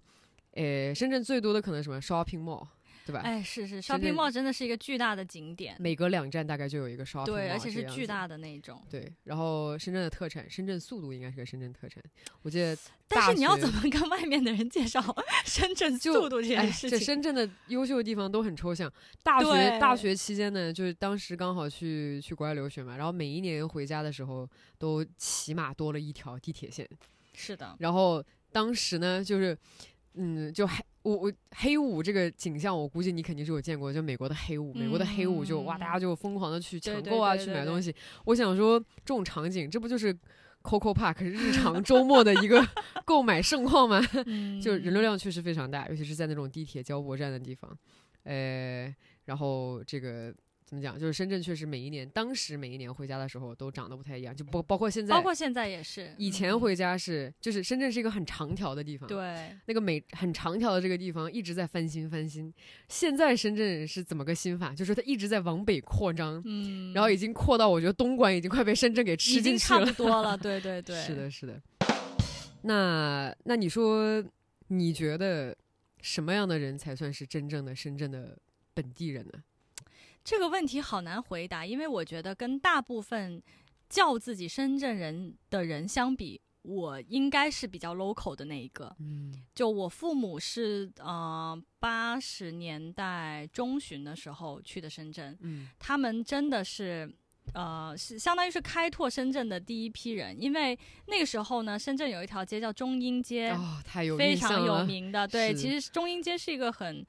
Speaker 2: 呃，深圳最多的可能什么 shopping mall，对吧？
Speaker 1: 哎，是是，shopping mall 真的是一个巨大的景点，
Speaker 2: 每隔两站大概就有一个 shopping mall，
Speaker 1: 对，而且是巨大的那种。
Speaker 2: 对，然后深圳的特产，深圳速度应该是个深圳特产。我记得
Speaker 1: 但，是你要怎么跟外面的人介绍 深圳速度这
Speaker 2: 哎
Speaker 1: 件，事情？
Speaker 2: 这深圳的优秀的地方都很抽象。大学大学期间呢，就是当时刚好去去国外留学嘛，然后每一年回家的时候都起码多了一条地铁线。
Speaker 1: 是的，
Speaker 2: 然后当时呢，就是嗯，就黑我我黑五这个景象，我估计你肯定是有见过，就美国的黑五，美国的黑五就哇，
Speaker 1: 嗯
Speaker 2: 大家就疯狂的去抢购啊，
Speaker 1: 对对对
Speaker 2: 去买东西。我想说，这种场景，这不就是 Coco Park 日 常周末的一个购买盛况吗？
Speaker 1: 嗯，
Speaker 2: 就人流量确实非常大，尤其是在那种地铁交驳站的地方。呃，然后这个怎么讲？就是深圳确实每一年，当时每一年回家的时候都长得不太一样，就包包括现在，
Speaker 1: 包括现在也是。
Speaker 2: 以前回家是，就是深圳是一个很长条的地方，
Speaker 1: 对，
Speaker 2: 那个每很长条的这个地方一直在翻新翻新。现在深圳是怎么个新法？就是它一直在往北扩张，
Speaker 1: 嗯，
Speaker 2: 然后已经扩到我觉得东莞已经快被深圳给吃进去了，
Speaker 1: 差不多了。对对对，
Speaker 2: 是的，是的。那那你说，你觉得什么样的人才算是真正的深圳的本地人呢？
Speaker 1: 这个问题好难回答，因为我觉得跟大部分叫自己深圳人的人相比，我应该是比较 local 的那一个。
Speaker 2: 嗯，
Speaker 1: 就我父母是呃八十年代中旬的时候去的深圳，
Speaker 2: 嗯，
Speaker 1: 他们真的是呃是相当于是开拓深圳的第一批人，因为那个时候呢，深圳有一条街叫中英街，
Speaker 2: 哦，太有
Speaker 1: 非常有名的。对，其实中英街是一个很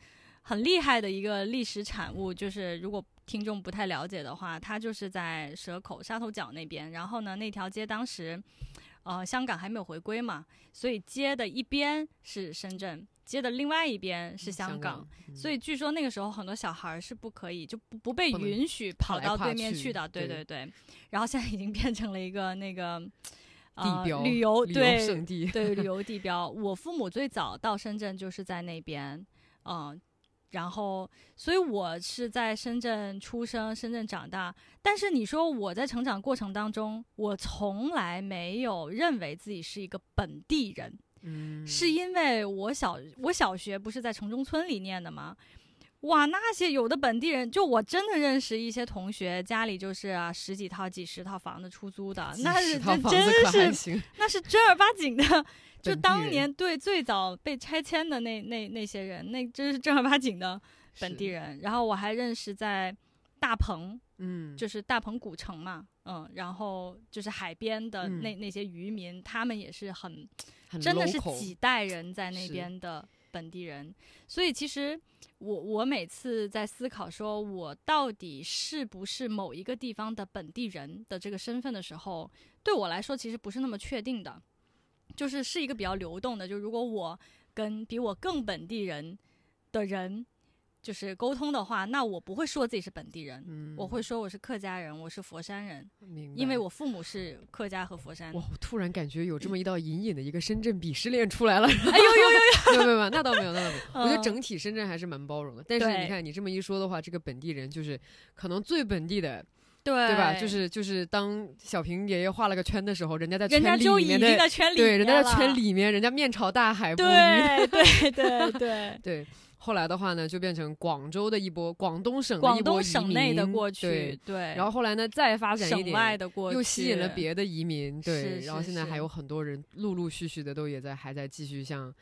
Speaker 1: 很厉害的一个历史产物，就是如果听众不太了解的话，它就是在蛇口沙头角那边。然后呢，那条街当时呃香港还没有回归嘛，所以街的一边是深圳，街的另外一边是香港。，
Speaker 2: 嗯
Speaker 1: 所以据说那个时候很多小孩儿是不可以，就不不被允许跑到对面
Speaker 2: 去
Speaker 1: 去的。对
Speaker 2: 对
Speaker 1: 对对。然后现在已经变成了一个那个呃
Speaker 2: 地标
Speaker 1: 旅游
Speaker 2: 旅游
Speaker 1: 对对旅 游地标。我父母最早到深圳就是在那边，嗯、然后所以我是在深圳出生，深圳长大。但是你说我在成长过程当中，我从来没有认为自己是一个本地人，
Speaker 2: 嗯，
Speaker 1: 是因为我小我小学不是在城中村里念的吗？哇，那些有的本地人，就我真的认识一些同学，家里就是啊十几套、几十套房子出租的，那是真
Speaker 2: 房子可还
Speaker 1: 是，那是正儿八经的，就当年对最早被拆迁的那那那些人，那真是正儿八经的本地，人。然后我还认识在大鹏，
Speaker 2: 嗯，
Speaker 1: 就是大鹏古城嘛，嗯，然后就是海边的
Speaker 2: 嗯。
Speaker 1: 那、那些渔民，他们也是很
Speaker 2: 很
Speaker 1: 真的是几代人在那边的本地人，所以其实我我每次在思考说我到底是不是某一个地方的本地人的这个身份的时候，对我来说其实不是那么确定的，就是是一个比较流动的。就如果我跟比我更本地人的人就是沟通的话，那我不会说自己是本地人，
Speaker 2: 嗯，
Speaker 1: 我会说我是客家人，我是佛山人，因为我父母是客家和佛山。
Speaker 2: 哇，我突然感觉有这么一道隐隐的一个深圳鄙视链出来了。
Speaker 1: 哎呦呦呦！
Speaker 2: 没有没有没有，那倒没有，那倒没有。我觉得
Speaker 1: 嗯
Speaker 2: 整体深圳还是蛮包容的。但是你看，你这么一说的话，这个本地人就是可能最本地的，
Speaker 1: 对
Speaker 2: 对吧？就是就是当小平爷爷画了个圈的时候，人家在
Speaker 1: 人家
Speaker 2: 圈
Speaker 1: 就已经
Speaker 2: 里面的，
Speaker 1: 在圈里
Speaker 2: 对，人家在圈里面，人家面朝大海捕鱼。
Speaker 1: 对对对对，
Speaker 2: 对，后来的话呢，就变成广州的一波，广东省的
Speaker 1: 广
Speaker 2: 一波
Speaker 1: 省内的
Speaker 2: 民
Speaker 1: 过去
Speaker 2: 对，，
Speaker 1: 对，
Speaker 2: 然后后来呢，再发展一
Speaker 1: 外的过去，
Speaker 2: 又吸引了别的移民，对，
Speaker 1: 是
Speaker 2: 然后现在还有很多人陆陆续续的都也在还在继续向，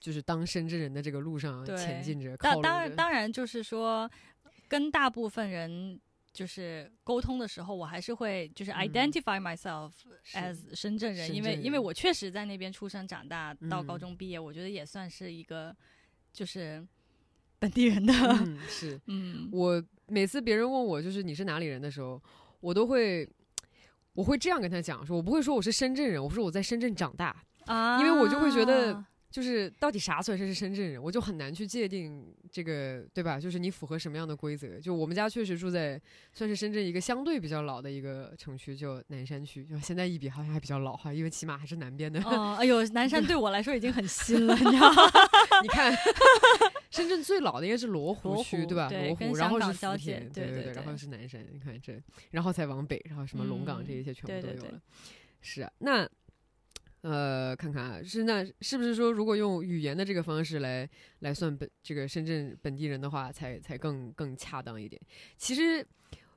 Speaker 2: 就是当深圳人的这个路上前进着，靠
Speaker 1: 当当然当然就是说，跟大部分人就是沟通的时候，我还是会就是
Speaker 2: 嗯。
Speaker 1: identify myself
Speaker 2: 是。
Speaker 1: as 深圳人，
Speaker 2: 深
Speaker 1: 因为因为我确实在那边出生长大，到高
Speaker 2: 嗯。
Speaker 1: 中毕业，我觉得也算是一个就是本地人的，
Speaker 2: 嗯，是。
Speaker 1: 嗯。
Speaker 2: 我每次别人问我就是你是哪里人的时候，我都会。我会这样跟他讲说，我不会说我是深圳人，我说我在深圳长大，
Speaker 1: 啊，
Speaker 2: 因为我就会觉得就是到底啥算是深圳人，我就很难去界定这个，对吧？就是你符合什么样的规则？就我们家确实住在算是深圳一个相对比较老的一个城区，就南山区，就现在一比好像还比较老哈，因为起码还是南边的。
Speaker 1: 哦，哎呦，南山对我来说已经很新了，你知道吗？
Speaker 2: 你看，深圳最老的应该是罗湖区，
Speaker 1: 湖
Speaker 2: 对吧？罗湖，然后是福田，
Speaker 1: 对
Speaker 2: 对
Speaker 1: 对
Speaker 2: 然后是南山，你看这，然后才往北，然后什么龙岗这
Speaker 1: 嗯
Speaker 2: 一些全部都有了。是啊，那呃，看看啊，是那是不是说，如果用语言的这个方式来来算本这个深圳本地人的话，才才更更恰当一点？其实，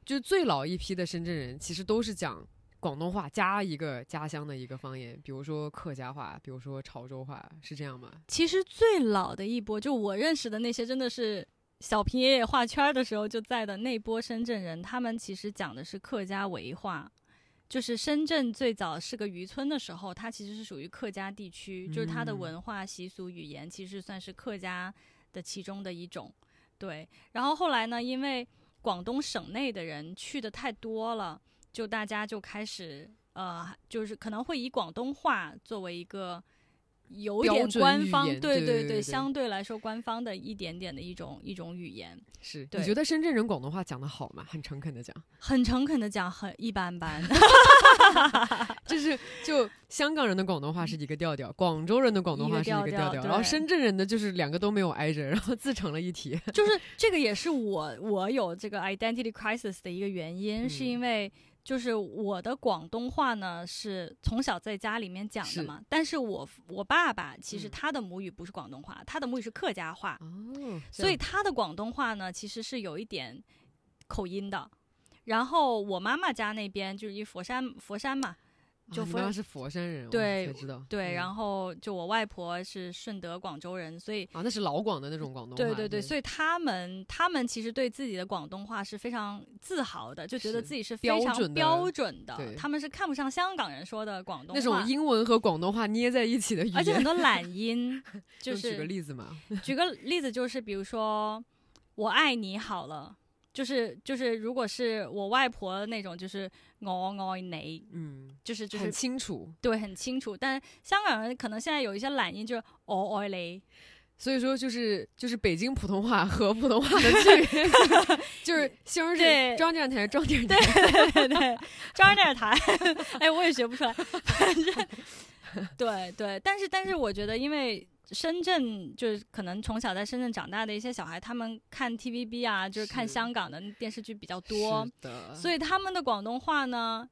Speaker 2: 就最老一批的深圳人，其实都是讲广东话加一个家乡的一个方言，比如说客家话，比如说潮州话，是这样吗？
Speaker 1: 其实最老的一波，就我认识的那些，真的是小平爷爷画圈儿的时候就在的那波深圳人，他们其实讲的是客家维话。就是深圳最早是个渔村的时候，它其实是属于客家地区，就是它的
Speaker 2: 嗯
Speaker 1: 文化习俗语言其实算是客家的其中的一种。对，然后后来呢，因为广东省内的人去的太多了，就大家就开始呃，就是可能会以广东话作为一个有点官方，
Speaker 2: 言
Speaker 1: 对对
Speaker 2: 对对对
Speaker 1: 相对来说官方的一点点的一种一种语言，
Speaker 2: 是，
Speaker 1: 对
Speaker 2: 你觉得深圳人广东话讲的好吗？很诚恳的讲，
Speaker 1: 很诚恳的讲，很一般般。
Speaker 2: 就是就香港人的广东话是一个调调，广州人的广东话是一个
Speaker 1: 调
Speaker 2: 调然后深圳人的就是两个都没有挨着，然后自成了一体。
Speaker 1: 就是这个也是我我有这个 identity crisis 的一个原因，是
Speaker 2: 嗯
Speaker 1: 因为就是我的广东话呢是从小在家里面讲的
Speaker 2: 是。
Speaker 1: 嘛，但是我我爸爸其实
Speaker 2: 嗯。
Speaker 1: 他的母语不是广东话，他的母语是客家话，
Speaker 2: 哦，
Speaker 1: 所以他的广东话呢其实是有一点口音的。然后我妈妈家那边就是一佛山佛山嘛，就佛
Speaker 2: 妈是佛山人，我
Speaker 1: 对
Speaker 2: 知道。
Speaker 1: 对，
Speaker 2: 嗯
Speaker 1: 然后就我外婆是顺德广州人，所以
Speaker 2: 啊，那是老广的那种广东话。
Speaker 1: 对对对，所以他们他们其实对自己的广东话是非常自豪的，就觉得自己是非常标准的。
Speaker 2: 对
Speaker 1: 他们是看不上香港人说的广东话，
Speaker 2: 那种英文和广东话捏在一起的语言。
Speaker 1: 而且很多懒音，就
Speaker 2: 是举个例子嘛，
Speaker 1: 举个例子，就是比如说我爱你好了。就是就是，如果是我外婆那种，就是我爱你，
Speaker 2: 嗯，
Speaker 1: 就是就是很
Speaker 2: 清楚。
Speaker 1: 对很清楚。但香港人可能现在有一些懒音，就是我爱你，
Speaker 2: 所以说，就是就是北京普通话和普通话的 区别，就是西红
Speaker 1: 对
Speaker 2: 柿装电台装电台，
Speaker 1: 对对对，中央电视台，哎，我也学不出来，反正对对，但是但是我觉得，因为深圳就是可能从小在深圳长大的一些小孩，他们看 TVB 啊，就是看香港的电视剧比较多所以他们的广东话呢，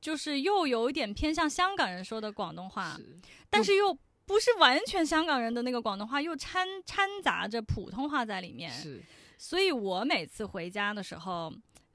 Speaker 1: 就是又有一点偏向香港人说的广东话，
Speaker 2: 是。
Speaker 1: 但是又不是完全香港人的那个广东话，又掺掺杂着普通话在里面，
Speaker 2: 是。
Speaker 1: 所以我每次回家的时候，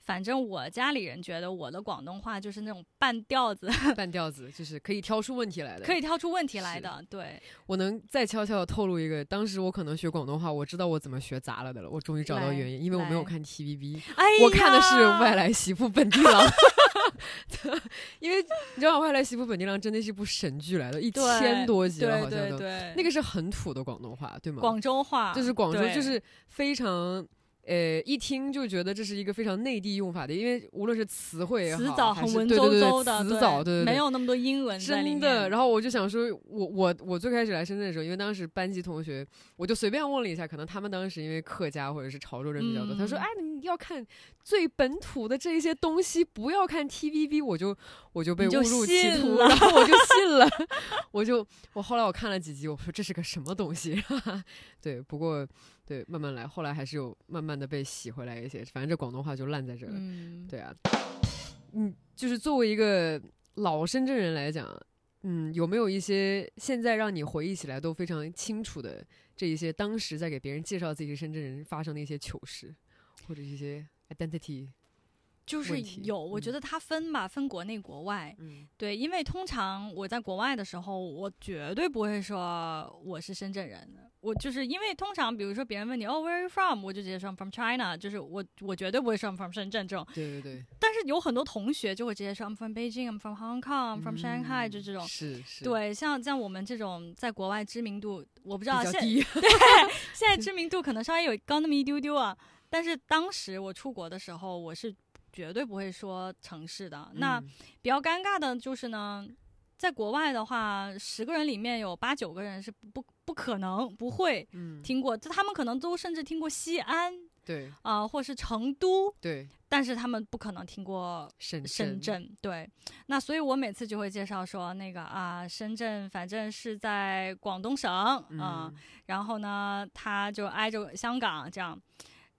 Speaker 1: 反正我家里人觉得我的广东话就是那种半调子，
Speaker 2: 半调子，就是可以挑出问题来的。
Speaker 1: 可以挑出问题来的。对，
Speaker 2: 我能再悄悄的透露一个，当时我可能学广东话，我知道我怎么学砸了的了。我终于找到原因，因为我没有看 TVB，
Speaker 1: 哎
Speaker 2: 我看的是外来媳妇本地郎。因为你知道，《外来媳妇本地郎》真的是一部神剧来的，一千多集了，
Speaker 1: 对
Speaker 2: 好像都。
Speaker 1: 对对，
Speaker 2: 那个是很土的广东话，对吗？
Speaker 1: 广州话
Speaker 2: 就是广州，就是非常。呃，一听就觉得这是一个非常内地用法的，因为无论是词汇也好，
Speaker 1: 词藻
Speaker 2: 还
Speaker 1: 很文绉
Speaker 2: 是对对对
Speaker 1: 绉的，
Speaker 2: 词藻，对对对，
Speaker 1: 没有那么多英文。
Speaker 2: 真的。然后我就想说，我我我最开始来深圳的时候，因为当时班级同学，我就随便问了一下，可能他们当时因为客家或者是潮州人比较多，他说：“
Speaker 1: 嗯
Speaker 2: 哎，你要看最本土的这一些东西，不要看 TVB。”我就我就被误入歧途，
Speaker 1: 了
Speaker 2: 然后我就 信了，我就我后来我看了几集，我说这是个什么东西？对，不过对慢慢来，后来还是有慢慢的被洗回来一些，反正这广东话就烂在这了。
Speaker 1: 嗯，
Speaker 2: 对啊，嗯，就是作为一个老深圳人来讲，嗯，有没有一些现在让你回忆起来都非常清楚的这一些当时在给别人介绍自己是深圳人发生的一些糗事，或者一些 identity？
Speaker 1: 就是有，我觉
Speaker 2: 嗯
Speaker 1: 得它分吧，分国内国外。
Speaker 2: 嗯
Speaker 1: 对，因为通常我在国外的时候，我绝对不会说我是深圳人。我就是因为通常，比如说别人问你哦，Where are you from？我就直接说 From China，就是我我绝对不会说 I'm from 深圳这种。
Speaker 2: 对对对，
Speaker 1: 但是有很多同学就会直接说 I'm from Beijing，I'm from Hong Kong，I'm from Shanghai，、
Speaker 2: 嗯
Speaker 1: 就这种。
Speaker 2: 是是，，
Speaker 1: 对，像像我们这种在国外知名度，我不知道现
Speaker 2: 对，
Speaker 1: 现在知名度可能稍微有高那么一丢丢啊。但是当时我出国的时候，我是绝对不会说城市的。那
Speaker 2: 嗯
Speaker 1: 比较尴尬的就是呢，在国外的话，十个人里面有八九个人是不不可能不会
Speaker 2: 嗯，
Speaker 1: 听过，就他们可能都甚至听过西安
Speaker 2: 对
Speaker 1: 啊、或是成都，
Speaker 2: 对，
Speaker 1: 但是他们不可能听过
Speaker 2: 深
Speaker 1: 深圳。对，那所以我每次就会介绍说那个啊，深圳反正是在广东省啊、
Speaker 2: 嗯
Speaker 1: 然后呢，它就挨着香港这样。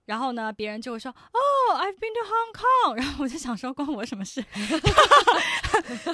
Speaker 1: 然后呢，别人就会说：“哦，I've been to Hong Kong。”然后我就想说，关我什么事？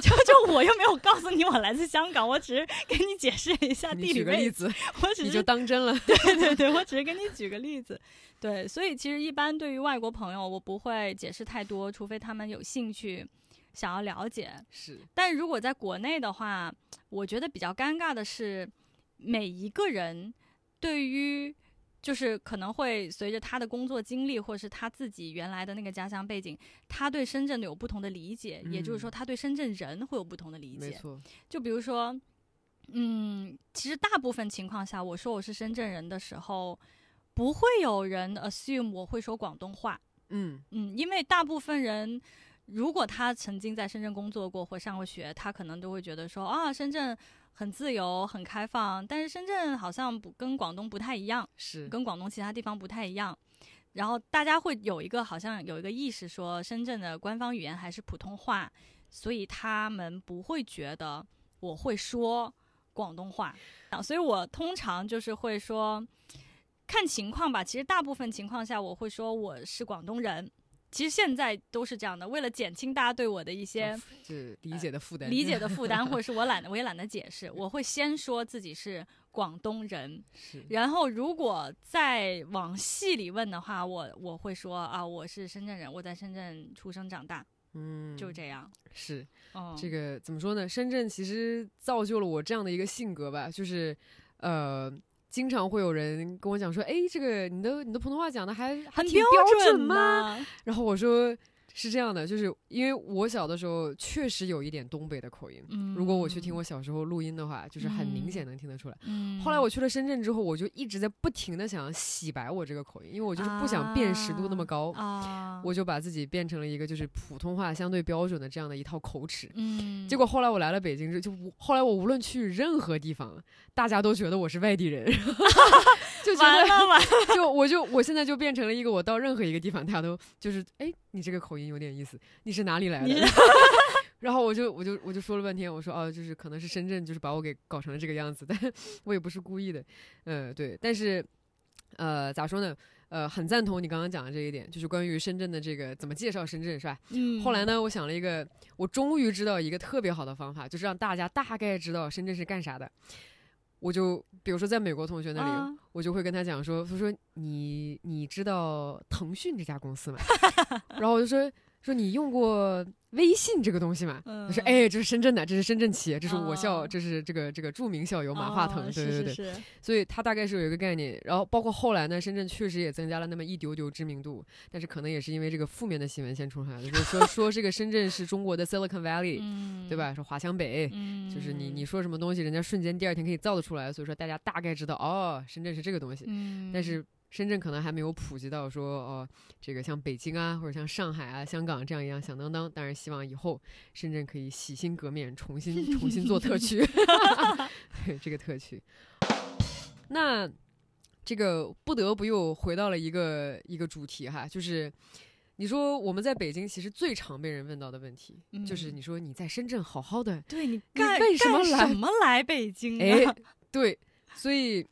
Speaker 1: 就就我又没有告诉你我来自香港，我只是给你解释一下地理位置，
Speaker 2: 举个例子，
Speaker 1: 我只
Speaker 2: 你就是当真了。
Speaker 1: 对对对，我只是给你举个例子。对，所以其实一般对于外国朋友，我不会解释太多，除非他们有兴趣想要了解。
Speaker 2: 是，
Speaker 1: 但如果在国内的话，我觉得比较尴尬的是，每一个人对于就是可能会随着他的工作经历，或者是他自己原来的那个家乡背景，他对深圳有不同的理解，也就是说，
Speaker 2: 嗯
Speaker 1: 他对深圳人会有不同的理解。
Speaker 2: 没错，
Speaker 1: 就比如说，嗯，其实大部分情况下，我说我是深圳人的时候，不会有人 assume 我会说广东话。
Speaker 2: 嗯，
Speaker 1: 嗯，因为大部分人如果他曾经在深圳工作过或上过学，他可能都会觉得说啊，深圳很自由、很开放，但是深圳好像不跟广东不太一样，
Speaker 2: 是
Speaker 1: 跟广东其他地方不太一样。然后大家会有一个好像有一个意识，说深圳的官方语言还是普通话，所以他们不会觉得我会说广东话啊。所以我通常就是会说，看情况吧。其实大部分情况下，我会说我是广东人。其实现在都是这样的，为了减轻大家对我的一些
Speaker 2: 是理解的负担，
Speaker 1: 理解的负担，或者是我懒得，我也懒得解释，我会先说自己是广东人，
Speaker 2: 是
Speaker 1: 然后如果再往细里问的话，我我会说啊，我是深圳人，我在深圳出生长大，
Speaker 2: 嗯，
Speaker 1: 就这样。
Speaker 2: 是
Speaker 1: 哦，
Speaker 2: 这个怎么说呢？深圳其实造就了我这样的一个性格吧，就是呃。经常会有人跟我讲说：“哎，这个你的你的普通话讲的还还挺
Speaker 1: 很标
Speaker 2: 准
Speaker 1: 吗？
Speaker 2: 然后我说是这样的，就是因为我小的时候确实有一点东北的口音。
Speaker 1: 嗯，
Speaker 2: 如果我去听我小时候录音的话，就是很明显能听得出来。
Speaker 1: 嗯，
Speaker 2: 后来我去了深圳之后，我就一直在不停的想洗白我这个口音，因为我就是不想辨识度那么高，
Speaker 1: 啊，
Speaker 2: 我就把自己变成了一个就是普通话相对标准的这样的一套口齿。
Speaker 1: 嗯，
Speaker 2: 结果后来我来了北京之后，就无后来我无论去任何地方，大家都觉得我是外地人，就觉得
Speaker 1: 完了完了，
Speaker 2: 就我就我现在就变成了一个我到任何一个地方，大家都就是哎，你这个口音有点意思，你是哪里来的？然后我就我就我就说了半天，我说哦，就是可能是深圳，就是把我给搞成了这个样子，但 我也不是故意的，呃，对，但是呃，咋说呢？呃，很赞同你刚刚讲的这一点，就是关于深圳的这个怎么介绍深圳，是吧？
Speaker 1: 嗯，
Speaker 2: 后来呢，我想了一个，我终于知道一个特别好的方法，就是让大家大概知道深圳是干啥的。我就比如说在美国同学那里，
Speaker 1: 啊
Speaker 2: 我就会跟他讲说，他说你你知道腾讯这家公司吗？然后我就说说你用过微信这个东西吗？
Speaker 1: 嗯
Speaker 2: 他说哎，这是深圳的，这是深圳企业，这是我校，
Speaker 1: 哦
Speaker 2: 这是这个这个著名校友马化腾，
Speaker 1: 哦
Speaker 2: 对对对。
Speaker 1: 是是是
Speaker 2: 所以他大概是有一个概念，然后包括后来呢，深圳确实也增加了那么一丢丢知名度，但是可能也是因为这个负面的新闻先冲上来的，就是说 说这个深圳是中国的 Silicon Valley，、
Speaker 1: 嗯，
Speaker 2: 对？吧？说华强北，
Speaker 1: 嗯，
Speaker 2: 就是你你说什么东西，人家瞬间第二天可以造得出来，所以说大家大概知道哦，深圳是这个东西，
Speaker 1: 嗯，
Speaker 2: 但是。深圳可能还没有普及到说哦，这个像北京啊，或者像上海啊、香港这样一样响当当。当然，希望以后深圳可以洗心革面，重新重新做特区，对这个特区。那这个不得不又回到了一个一个主题哈，就是你说我们在北京其实最常被人问到的问题，就是
Speaker 1: 嗯
Speaker 2: 你说你在深圳好好的，
Speaker 1: 对你干
Speaker 2: 为什么
Speaker 1: 什么来北京啊？
Speaker 2: 哎，对，所以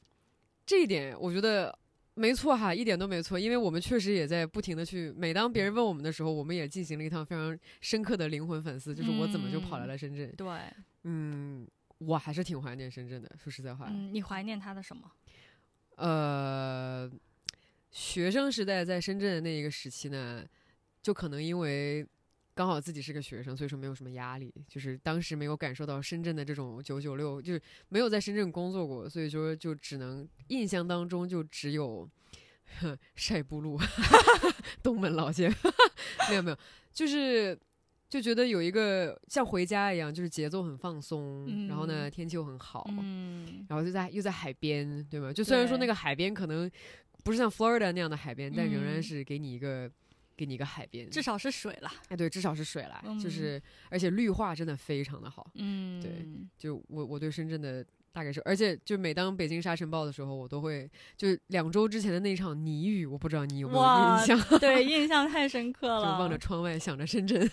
Speaker 2: 这一点我觉得没错哈，一点都没错，因为我们确实也在不停的去，每当别人问我们的时候，我们也进行了一趟非常深刻的灵魂反思，就是我怎么就跑来了深圳？
Speaker 1: 对，
Speaker 2: 嗯，我还是挺怀念深圳的，说实在话，
Speaker 1: 嗯，你怀念他的什么？
Speaker 2: 呃，学生时代在深圳的那一个时期呢，就可能因为。刚好自己是个学生，所以说没有什么压力，就是当时没有感受到深圳的这种九九六，就是没有在深圳工作过，所以说就只能印象当中就只有呵晒布路、东门老街，没有没有，就是就觉得有一个像回家一样，就是节奏很放松，然后呢
Speaker 1: 嗯
Speaker 2: 天气又很好，
Speaker 1: 嗯
Speaker 2: 然后就在又在海边，对吗？就虽然说那个海边可能不是像 Florida 那样的海边，但仍然
Speaker 1: 嗯
Speaker 2: 是给你一个。给你一个海边，
Speaker 1: 至少是水了。
Speaker 2: 哎，对，至少是水了，
Speaker 1: 嗯
Speaker 2: 就是而且绿化真的非常的好。
Speaker 1: 嗯，
Speaker 2: 对就我我对深圳的大概是，而且就每当北京沙尘暴的时候，我都会就两周之前的那场泥雨，我不知道你有没有印象？
Speaker 1: 对，印象太深刻了就。
Speaker 2: 望着窗外想着深圳，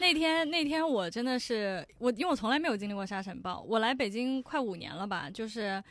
Speaker 1: 那天那天我真的是我，因为我从来没有经历过沙尘暴。我来北京快五年了吧，就是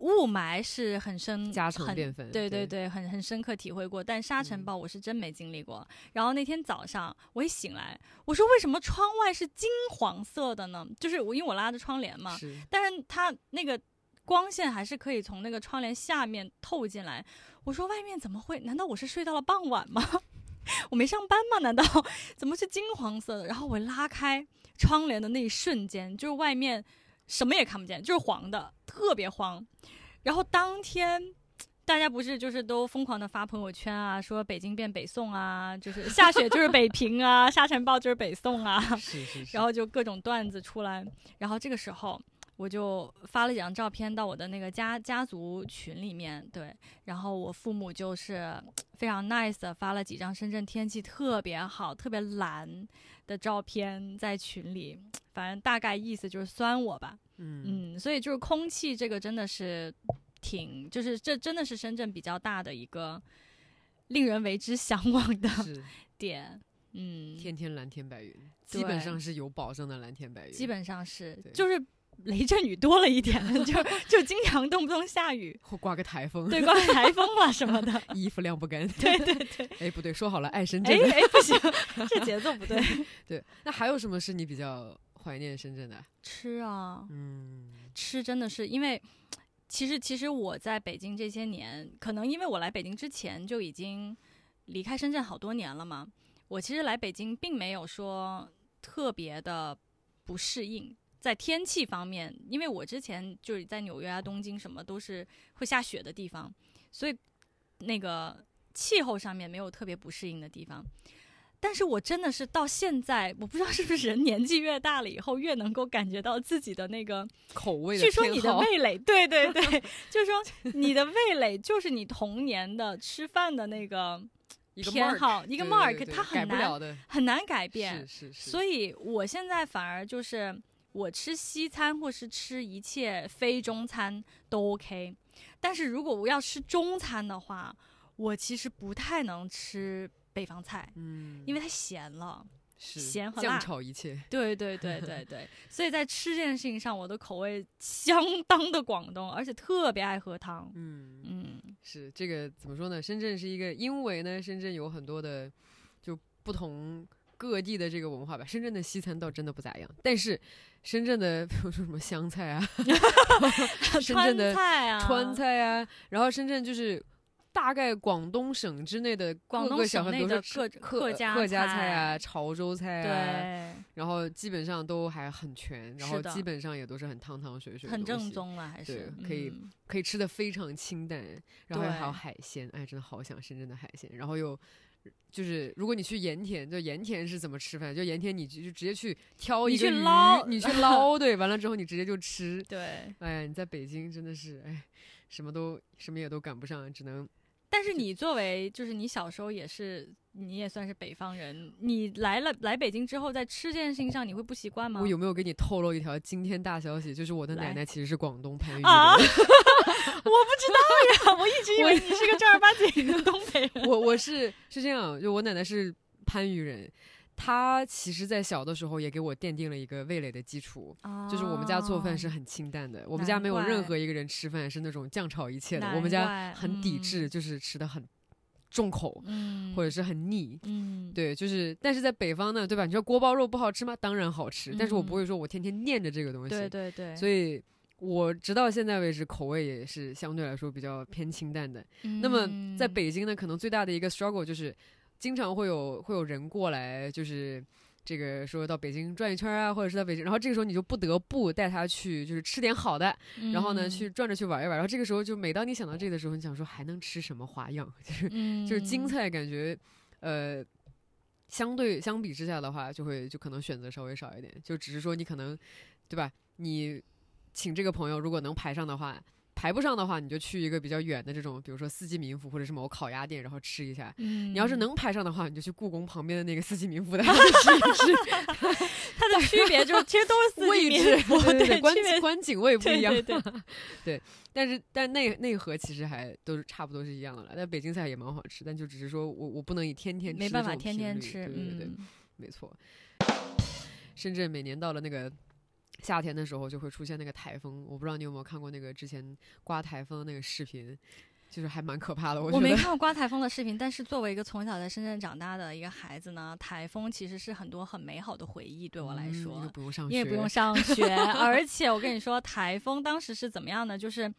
Speaker 1: 雾霾是很深，
Speaker 2: 家常
Speaker 1: 很
Speaker 2: 便饭对
Speaker 1: 对对对，很很深刻体会过。但沙尘
Speaker 2: 嗯
Speaker 1: 暴我是真没经历过。然后那天早上我一醒来，我说为什么窗外是金黄色的呢？就是我因为我拉着窗帘嘛，
Speaker 2: 是
Speaker 1: 但是它那个光线还是可以从那个窗帘下面透进来。我说外面怎么会？难道我是睡到了傍晚吗？我没上班吗？难道 怎么是金黄色的？然后我拉开窗帘的那一瞬间，就是外面什么也看不见，就是黄的，特别黄。然后当天。大家不是就是都疯狂的发朋友圈啊，说北京变北宋啊，就是下雪就是北平啊，沙尘暴就是北宋啊，
Speaker 2: 是 是是，
Speaker 1: 然后就各种段子出来。然后这个时候，我就发了几张照片到我的那个家家族群里面，对，然后我父母就是非常 nice 的发了几张深圳天气特别好、特别蓝的照片在群里，反正大概意思就是酸我吧，
Speaker 2: 嗯。
Speaker 1: 嗯，所以就是空气这个真的是挺，就是这真的是深圳比较大的一个令人为之向往的 点，嗯，
Speaker 2: 天天蓝天白云，基本上是有保证的蓝天白云。
Speaker 1: 基本上是就是雷阵雨多了一点，就就经常动不动下雨，
Speaker 2: 或刮个台风，
Speaker 1: 对，刮台风了什么的。
Speaker 2: 衣服晾不干。
Speaker 1: 对对对，
Speaker 2: 哎，不对，说好了爱深
Speaker 1: 哎
Speaker 2: 圳哎。
Speaker 1: 哎，不行，这节奏不对。
Speaker 2: 对，那还有什么是你比较怀念深圳的？
Speaker 1: 吃啊，
Speaker 2: 嗯，
Speaker 1: 吃真的是因为，其实其实我在北京这些年，可能因为我来北京之前就已经离开深圳好多年了嘛，我其实来北京并没有说特别的不适应。在天气方面，因为我之前就是在纽约啊、东京什么都是会下雪的地方，所以那个气候上面没有特别不适应的地方。但是我真的是到现在，我不知道是不是人年纪越大了以后，越能够感觉到自己的那个
Speaker 2: 口味
Speaker 1: 据说你的味蕾，对对对，就是说你的味蕾就是你童年的吃饭的那个偏好一个 mark，它很难。很难改变。
Speaker 2: 是是是，
Speaker 1: 所以我现在反而就是我吃西餐或是吃一切非中餐都 OK，但是如果我要吃中餐的话，我其实不太能吃北方菜，
Speaker 2: 嗯，
Speaker 1: 因为它咸了。
Speaker 2: 是
Speaker 1: 咸和辣
Speaker 2: 酱炒一切。
Speaker 1: 对对对对对，所以在吃这件事情上，我的口味相当的广东，而且特别爱喝汤。
Speaker 2: 嗯，
Speaker 1: 嗯，
Speaker 2: 是这个怎么说呢？深圳是一个，因为呢，深圳有很多的就不同各地的这个文化吧。深圳的西餐倒真的不咋样，但是深圳的比如说什么湘菜啊，深圳的
Speaker 1: 川菜啊，
Speaker 2: 川菜啊，然后深圳就是。大概广东省之内的
Speaker 1: 广东
Speaker 2: 各个小
Speaker 1: 省
Speaker 2: 饭，比如客
Speaker 1: 客家
Speaker 2: 客家
Speaker 1: 菜
Speaker 2: 菜啊、潮州菜啊，
Speaker 1: 对，
Speaker 2: 然后基本上都还很全，然后基本上也都是很汤汤水水
Speaker 1: 很正宗了，还是
Speaker 2: 可以
Speaker 1: 嗯
Speaker 2: 可以吃的非常清淡，然后还有海鲜，哎，真的好想深圳的海鲜。然后又就是，如果你去盐田，就盐田是怎么吃饭？就盐田你就就直接去挑
Speaker 1: 你去
Speaker 2: 一个鱼
Speaker 1: 捞
Speaker 2: 你去 捞，对，完了之后你直接就吃。
Speaker 1: 对。
Speaker 2: 哎呀，你在北京真的是，哎，什么都什么也都赶不上，只能
Speaker 1: 但是你作为就是你小时候也是，你也算是北方人，你来了来北京之后，在吃这件事情上，你会不习惯吗？
Speaker 2: 我有没有给你透露一条惊天大消息？就是我的奶奶其实是广东番禺
Speaker 1: 啊，我
Speaker 2: 人。
Speaker 1: 不知道呀，我一直以为你是个正儿八经的东北人。
Speaker 2: 我我是是这样，就我奶奶是番禺人，她其实在小的时候也给我奠定了一个味蕾的基础。就是我们家做饭是很清淡的，我们家没有任何一个人吃饭是那种酱炒一切的，我们家很抵制，
Speaker 1: 嗯
Speaker 2: 就是吃的很重口、
Speaker 1: 嗯，
Speaker 2: 或者是很腻。
Speaker 1: 嗯，
Speaker 2: 对，就是，但是在北方呢，对吧？你说锅包肉不好吃吗？当然好吃，但是我不
Speaker 1: 嗯
Speaker 2: 会说我天天念着这个东西。
Speaker 1: 对对对，
Speaker 2: 所以我直到现在为止，口味也是相对来说比较偏清淡的。那么在
Speaker 1: 嗯
Speaker 2: 北京呢，可能最大的一个 struggle 就是，经常会有会有人过来，就是这个说到北京转一圈啊，或者是到北京，然后这个时候你就不得不带他去，就是吃点好的，然后呢
Speaker 1: 嗯
Speaker 2: 去转着去玩一玩。然后这个时候就每当你想到这个的时候，你想说还能吃什么花样？就是
Speaker 1: 嗯
Speaker 2: 就是京菜感觉，呃。相对相比之下的话，就会就可能选择稍微少一点，就只是说你可能，对吧？你请这个朋友如果能排上的话，排不上的话，你就去一个比较远的这种，比如说四季民福或者是某烤鸭店，然后吃一下。
Speaker 1: 嗯，
Speaker 2: 你要是能排上的话，你就去故宫旁边的那个四季民福的 吃一吃，
Speaker 1: 它的区别就是其实都是四季民福
Speaker 2: 对对对，观观景位不一样。
Speaker 1: 对 对对
Speaker 2: 但是但内内核其实还都是差不多是一样的了。但北京菜也蛮好吃，但就只是说我我不能以天天吃
Speaker 1: 没办法天天吃，
Speaker 2: 对对对，
Speaker 1: 嗯
Speaker 2: 没错。深圳每年到了那个夏天的时候，就会出现那个台风。我不知道你有没有看过那个之前刮台风的那个视频，就是还蛮可怕的。我
Speaker 1: 我没看过刮台风的视频，但是作为一个从小在深圳长大的一个孩子呢，台风其实是很多很美好的回忆对我来说
Speaker 2: 为。不用上学，
Speaker 1: 因为不用 上学，而且我跟你说，台风当时是怎么样的？就是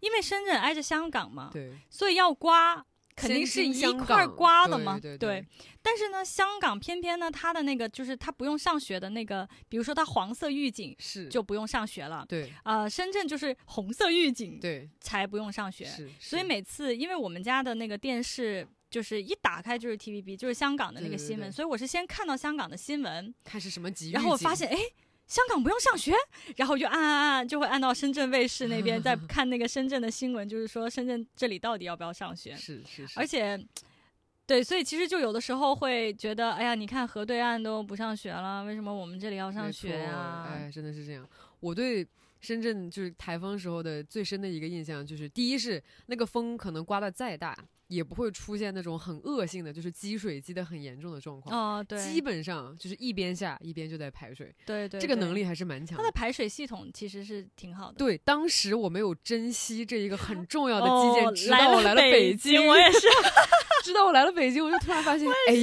Speaker 1: 因为深圳挨着香港嘛，
Speaker 2: 对，
Speaker 1: 所以要刮，肯定是一块刮的嘛。
Speaker 2: 对对对
Speaker 1: 但是呢，香港偏偏呢，它的那个就是它不用上学的那个，比如说它黄色预警
Speaker 2: 是
Speaker 1: 就不用上学了。
Speaker 2: 对
Speaker 1: 呃，深圳就是红色预警
Speaker 2: 对
Speaker 1: 才不用上学。
Speaker 2: 是，
Speaker 1: 所以每次，因为我们家的那个电视就是一打开就是 TVB，就是香港的那个新闻，
Speaker 2: 对
Speaker 1: 所以我是先看到香港的新闻，
Speaker 2: 看是什么级，
Speaker 1: 然后我发现，哎，香港不用上学，然后就按按按，就会按到深圳卫视那边在 看那个深圳的新闻，就是说深圳这里到底要不要上学？
Speaker 2: 是是是，
Speaker 1: 而且，对，所以其实就有的时候会觉得，哎呀，你看河对岸都不上学了，为什么我们这里要上学呀？
Speaker 2: 哎，真的是这样。我对深圳就是台风时候的最深的一个印象，就是第一是那个风可能刮的再大。也不会出现那种很恶性的，就是积水积的很严重的状况。
Speaker 1: 哦，对，
Speaker 2: 基本上就是一边下一边就在排水。
Speaker 1: 对对，
Speaker 2: 这个能力还是蛮强。它
Speaker 1: 的排水系统其实是挺好的。
Speaker 2: 对，当时我没有珍惜这一个很重要的基建，直到我
Speaker 1: 来
Speaker 2: 了北京，
Speaker 1: 我也是。
Speaker 2: 直到我来了北京，我就突然发现，哎，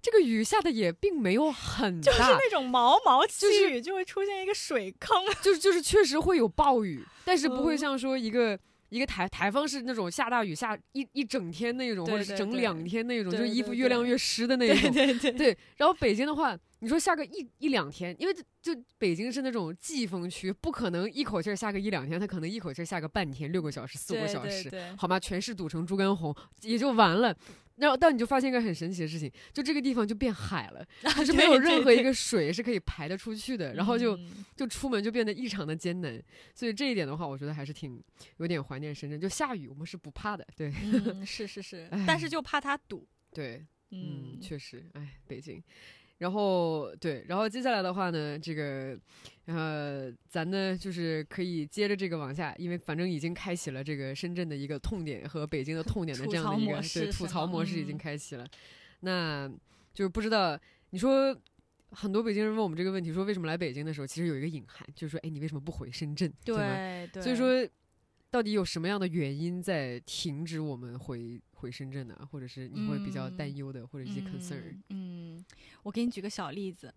Speaker 2: 这个雨下的也并没有很
Speaker 1: 大，就是那种毛毛细雨就会出现一个水坑，
Speaker 2: 就是就是确实会有暴雨，但是不会像说一个。一个台台风是那种下大雨下一一整天那种，或者是整两天那种，就是衣服越晾越湿的那种。
Speaker 1: 对对
Speaker 2: 对。然后北京的话，你说下个一一两天，因为就北京是那种季风区，不可能一口气儿下个一两天，它可能一口气儿下个半天、六个小时、四五个小时，好吗？全市堵成猪肝红也就完了。然后，但你就发现一个很神奇的事情，就这个地方就变海了，就是没有任何一个水是可以排得出去的，然后就就出门就变得异常的艰难。所以这一点的话，我觉得还是挺有点怀念深圳。就下雨，我们是不怕的，对，
Speaker 1: 是是是，但是就怕它堵。
Speaker 2: 对，嗯，确实，哎，北京。然后对，然后接下来的话呢，这个，呃，咱呢就是可以接着这个往下，因为反正已经开启了这个深圳的一个痛点和北京的痛点的这样的一个对吐槽模式已经开启了。那就是不知道你说很多北京人问我们这个问题，说为什么来北京的时候，其实有一个隐含，就是说，哎，你为什么不回深圳？对
Speaker 1: 对。
Speaker 2: 所以说，到底有什么样的原因在停止我们回？回深圳的，或者是你会比较担忧的，或者一些 concern。
Speaker 1: 嗯，我给你举个小例子，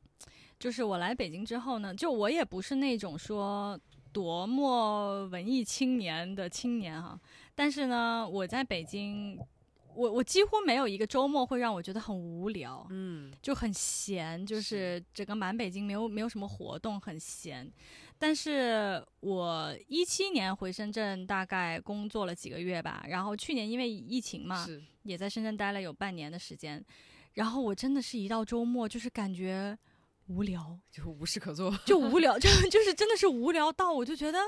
Speaker 1: 就是我来北京之后呢，就我也不是那种说多么文艺青年的青年哈，但是呢，我在北京，我我几乎没有一个周末会让我觉得很无聊，
Speaker 2: 嗯，
Speaker 1: 就很闲，就是整个满北京没有没有什么活动，很闲。但是我一七年回深圳，大概工作了几个月吧。然后去年因为疫情嘛，也在深圳待了有半年的时间。然后我真的是一到周末就是感觉无聊，
Speaker 2: 就无事可做，
Speaker 1: 就无聊，就就是真的是无聊到我就觉得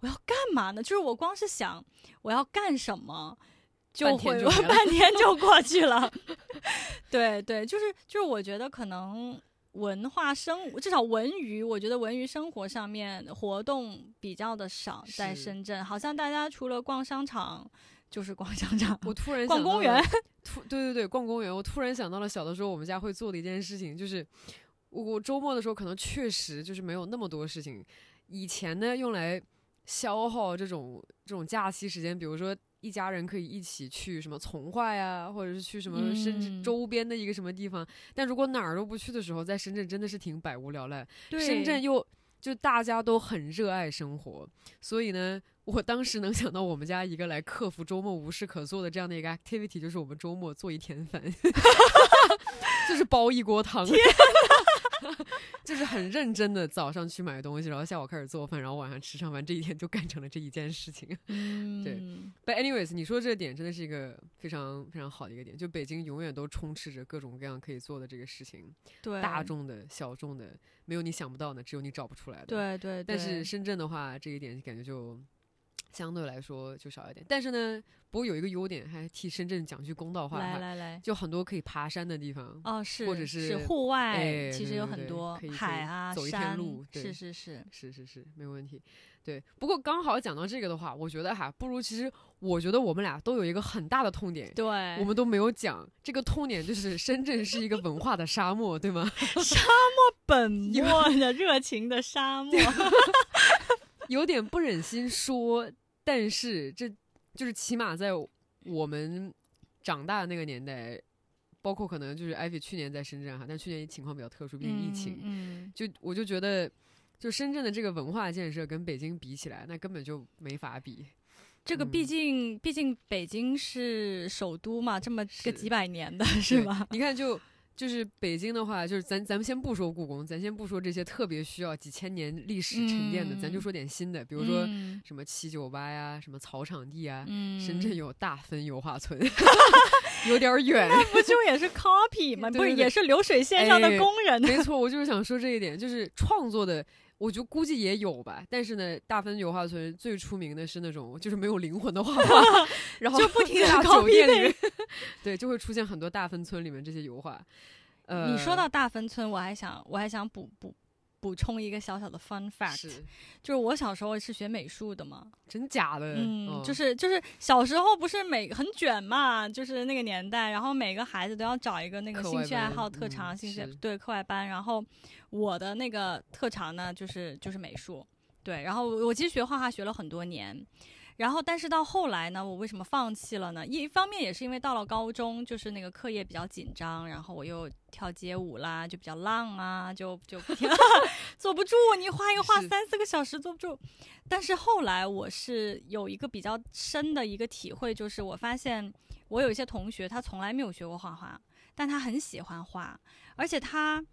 Speaker 1: 我要干嘛呢？就是我光是想我要干什么，就会 半天就过去了。对对，就是就是我觉得可能。文化生至少文娱，我觉得文娱生活上面活动比较的少，在深圳，好像大家除了逛商场就是逛商场。
Speaker 2: 我突然
Speaker 1: 逛公园，
Speaker 2: 突对对对，逛公园。我突然想到了小的时候我们家会做的一件事情，就是我周末的时候可能确实就是没有那么多事情。以前呢，用来消耗这种这种假期时间，比如说。一家人可以一起去什么从化呀，或者是去什么深圳周边的一个什么地方。但如果哪儿都不去的时候，在深圳真的是挺百无聊赖。深圳又就大家都很热爱生活，所以呢，我当时能想到我们家一个来克服周末无事可做的这样的一个 activity，就是我们周末做一天饭，就是煲一锅汤。就是很认真的，早上去买东西，然后下午开始做饭，然后晚上吃上饭，这一天就干成了这一件事情。对。But anyways，你说这个点真的是一个非常非常好的一个点，就北京永远都充斥着各种各样可以做的这个事情，
Speaker 1: 对，
Speaker 2: 大众的小众的，没有你想不到的，只有你找不出来的。
Speaker 1: 对对。
Speaker 2: 但是深圳的话，这一点感觉就。相对来说就少一点，但是呢，不过有一个优点，还替深圳讲句公道话，
Speaker 1: 来来来，
Speaker 2: 就很多可以爬山的地方
Speaker 1: 哦，是，
Speaker 2: 或者是
Speaker 1: 户外，其实有很多海啊，
Speaker 2: 走一天路，
Speaker 1: 是是是
Speaker 2: 是是是，没有问题。对，不过刚好讲到这个的话，我觉得哈，不如其实我觉得我们俩都有一个很大的痛点，
Speaker 1: 对，
Speaker 2: 我们都没有讲这个痛点，就是深圳是一个文化的沙漠，对吗？
Speaker 1: 沙漠本末的热情的沙漠，
Speaker 2: 有点不忍心说。但是，这就是起码在我们长大的那个年代，包括可能就是艾菲去年在深圳哈，但去年情况比较特殊，毕竟疫情。
Speaker 1: 嗯，
Speaker 2: 就我就觉得，就深圳的这个文化建设跟北京比起来，那根本就没法比。
Speaker 1: 这个毕竟，毕竟北京是首都嘛，这么个几百年的是吧？
Speaker 2: 你看就。就是北京的话，就是咱咱们先不说故宫，咱先不说这些特别需要几千年历史沉淀的，咱就说点新的，比如说什么七九八呀，什么草场地啊，深圳有大芬油画村。有点远。
Speaker 1: 那不就也是 copy 吗？不是，也是流水线上的
Speaker 2: 哎
Speaker 1: 工人。
Speaker 2: 没错，我就是想说这一点，就是创作的，我就估计也有吧。但是呢，大芬油画村最出名的是那种就是没有灵魂的画画，然后
Speaker 1: 就不停的
Speaker 2: 在
Speaker 1: copy
Speaker 2: 酒店里面，对，就会出现很多大芬村里面这些油画。呃，
Speaker 1: 你说到大芬村，我还想我还想补补补充一个小小的 fun fact，
Speaker 2: 是。
Speaker 1: 就是我小时候是学美术的嘛，
Speaker 2: 真假的？
Speaker 1: 嗯，
Speaker 2: 哦
Speaker 1: 就是就是小时候不是每很卷嘛，就是那个年代，然后每个孩子都要找一个那个兴趣爱好、特
Speaker 2: 嗯
Speaker 1: 长、兴趣对课外班，然后我的那个特长呢，就是就是美术，对，然后我我其实学画画学了很多年。然后，但是到后来呢，我为什么放弃了呢？一方面也是因为到了高中，就是那个课业比较紧张，然后我又跳街舞啦，就比较浪啊，就就 坐不住。你画一个画三四个小时坐不住。但是后来我是有一个比较深的一个体会，就是我发现我有一些同学他从来没有学过画画，但他很喜欢画，而且他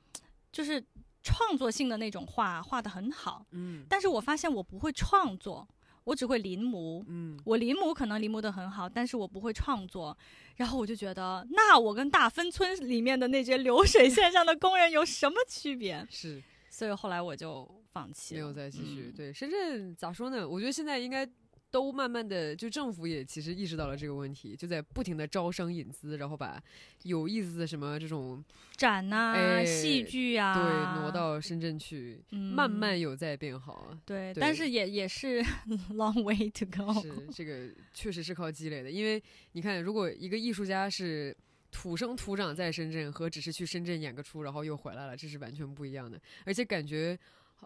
Speaker 1: 就是创作性的那种画画的很好。
Speaker 2: 嗯
Speaker 1: 但是我发现我不会创作，我只会临摹。
Speaker 2: 嗯，
Speaker 1: 我临摹可能临摹的很好，但是我不会创作。然后我就觉得，那我跟大芬村里面的那些流水线上的工人有什么区别？
Speaker 2: 是
Speaker 1: 所以后来我就放弃了，
Speaker 2: 没有再继续。
Speaker 1: 嗯
Speaker 2: 对，深圳咋说呢？我觉得现在应该。都慢慢的，就政府也其实意识到了这个问题，就在不停的招商引资，然后把有意思的什么这种
Speaker 1: 展呐、
Speaker 2: 哎
Speaker 1: 戏剧啊，
Speaker 2: 对挪到深圳去，
Speaker 1: 嗯
Speaker 2: 慢慢有在变好
Speaker 1: 对但是也也是 long way to go。
Speaker 2: 是这个确实是靠积累的，因为你看，如果一个艺术家是土生土长在深圳，和只是去深圳演个出然后又回来了，这是完全不一样的。而且感觉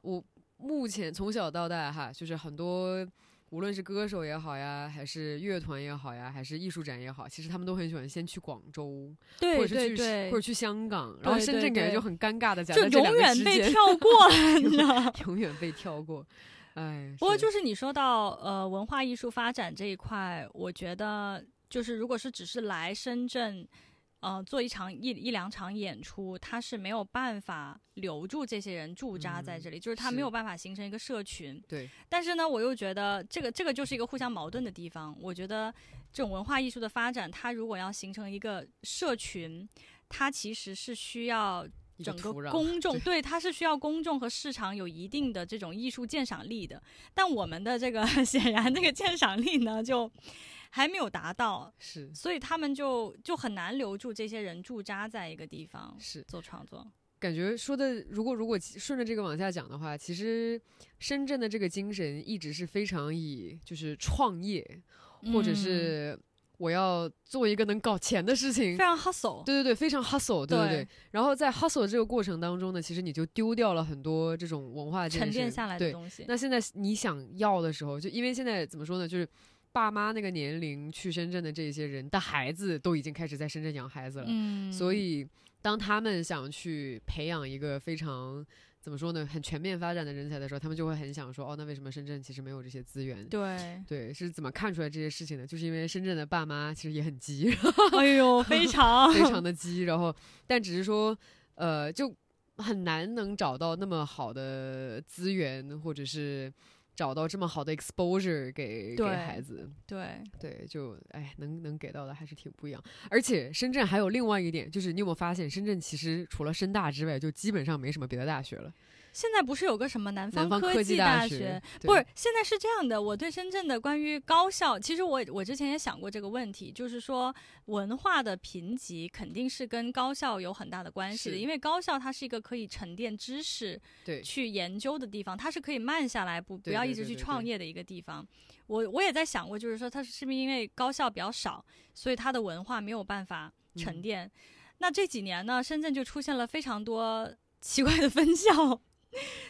Speaker 2: 我目前从小到大哈，就是很多。无论是歌手也好呀，还是乐团也好呀，还是艺术展也好，其实他们都很喜欢先去广州，
Speaker 1: 对
Speaker 2: 或者是去或者去香港，然后深圳感觉就很尴尬的夹
Speaker 1: 就永远被跳过了，你知道？
Speaker 2: 永远被跳过。哎，
Speaker 1: 不过就是是你说到呃文化艺术发展这一块，我觉得就是如果是只是来深圳。呃，做一场一一两场演出，他是没有办法留住这些人驻扎在
Speaker 2: 嗯
Speaker 1: 这里，就是他没有办法形成一个社群。
Speaker 2: 对，
Speaker 1: 但是呢，我又觉得这个这个就是一个互相矛盾的地方。我觉得这种文化艺术的发展，它如果要形成一个社群，它其实是需要整个公众
Speaker 2: 对
Speaker 1: 对它是需要公众和市场有一定的这种艺术鉴赏力的。但我们的这个 显然这个鉴赏力呢，就还没有达到，
Speaker 2: 是
Speaker 1: 所以他们就就很难留住这些人驻扎在一个地方
Speaker 2: 是，
Speaker 1: 做创作。
Speaker 2: 感觉说的，如果如果顺着这个往下讲的话，其实深圳的这个精神一直是非常以就是创业，或者
Speaker 1: 嗯
Speaker 2: 是我要做一个能搞钱的事情
Speaker 1: 非。常 hustle，
Speaker 2: 对对对，非常 hustle，对对
Speaker 1: 对
Speaker 2: 对。然后在 hustle 这个过程当中呢，其实你就丢掉了很多这种文化
Speaker 1: 沉淀下来的，东西。
Speaker 2: 那现在你想要的时候，就因为现在怎么说呢，就是爸妈那个年龄去深圳的这些人的孩子都已经开始在深圳养孩子了，
Speaker 1: 嗯，
Speaker 2: 所以当他们想去培养一个非常怎么说呢，很全面发展的人才的时候，他们就会很想说，哦，那为什么深圳其实没有这些资源？
Speaker 1: 对，
Speaker 2: 对，是怎么看出来这些事情的？就是因为深圳的爸妈其实也很急，
Speaker 1: 哎呦，非 常
Speaker 2: 非常的急，然后但只是说，呃，就很难能找到那么好的资源，或者是找到这么好的 exposure 给给
Speaker 1: 对
Speaker 2: 孩子。
Speaker 1: 对，
Speaker 2: 对，就哎，能能给到的还是挺不一样。而且深圳还有另外一点，就是你有没有发现，深圳其实除了深大之外，就基本上没什么别的大学了。
Speaker 1: 现在不是有个什么南
Speaker 2: 南方
Speaker 1: 科
Speaker 2: 技
Speaker 1: 大
Speaker 2: 学对
Speaker 1: 不是，现在是这样的。我对深圳的关于高校，其实我我之前也想过这个问题，就是说文化的贫瘠肯定是跟高校有很大的关系的，因为高校它是一个可以沉淀知识、
Speaker 2: 对，
Speaker 1: 去研究的地方，它是可以慢下来，不不要一直去创业的一个地方。我我也在想过，就是说它是不是因为高校比较少，所以它的文化没有办法沉
Speaker 2: 嗯
Speaker 1: 淀。那这几年呢，深圳就出现了非常多奇怪的分校。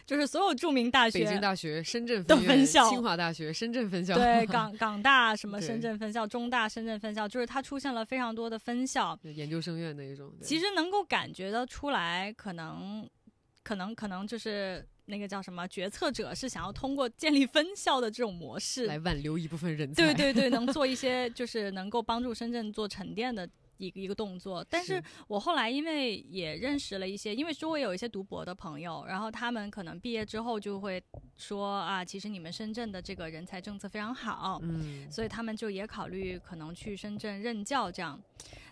Speaker 1: 就是所有著名大学，
Speaker 2: 北京大学、深圳
Speaker 1: 的
Speaker 2: 分、
Speaker 1: 分校
Speaker 2: 清华大学、深圳分校，
Speaker 1: 对 港港大什么深圳分校、中大深圳分校，就是它出现了非常多的分校。
Speaker 2: 研究生院那一种。
Speaker 1: 其实能够感觉得出来，可能可能可能就是那个叫什么决策者是想要通过建立分校的这种模式，
Speaker 2: 来挽留一部分人才。
Speaker 1: 对对对，能做一些就是能够帮助深圳做沉淀的。一个一个动作，但是
Speaker 2: 是。
Speaker 1: 我后来因为也认识了一些，因为周围有一些读博的朋友，然后他们可能毕业之后就会说啊，其实你们深圳的这个人才政策非常好，
Speaker 2: 嗯，
Speaker 1: 所以他们就也考虑可能去深圳任教这样。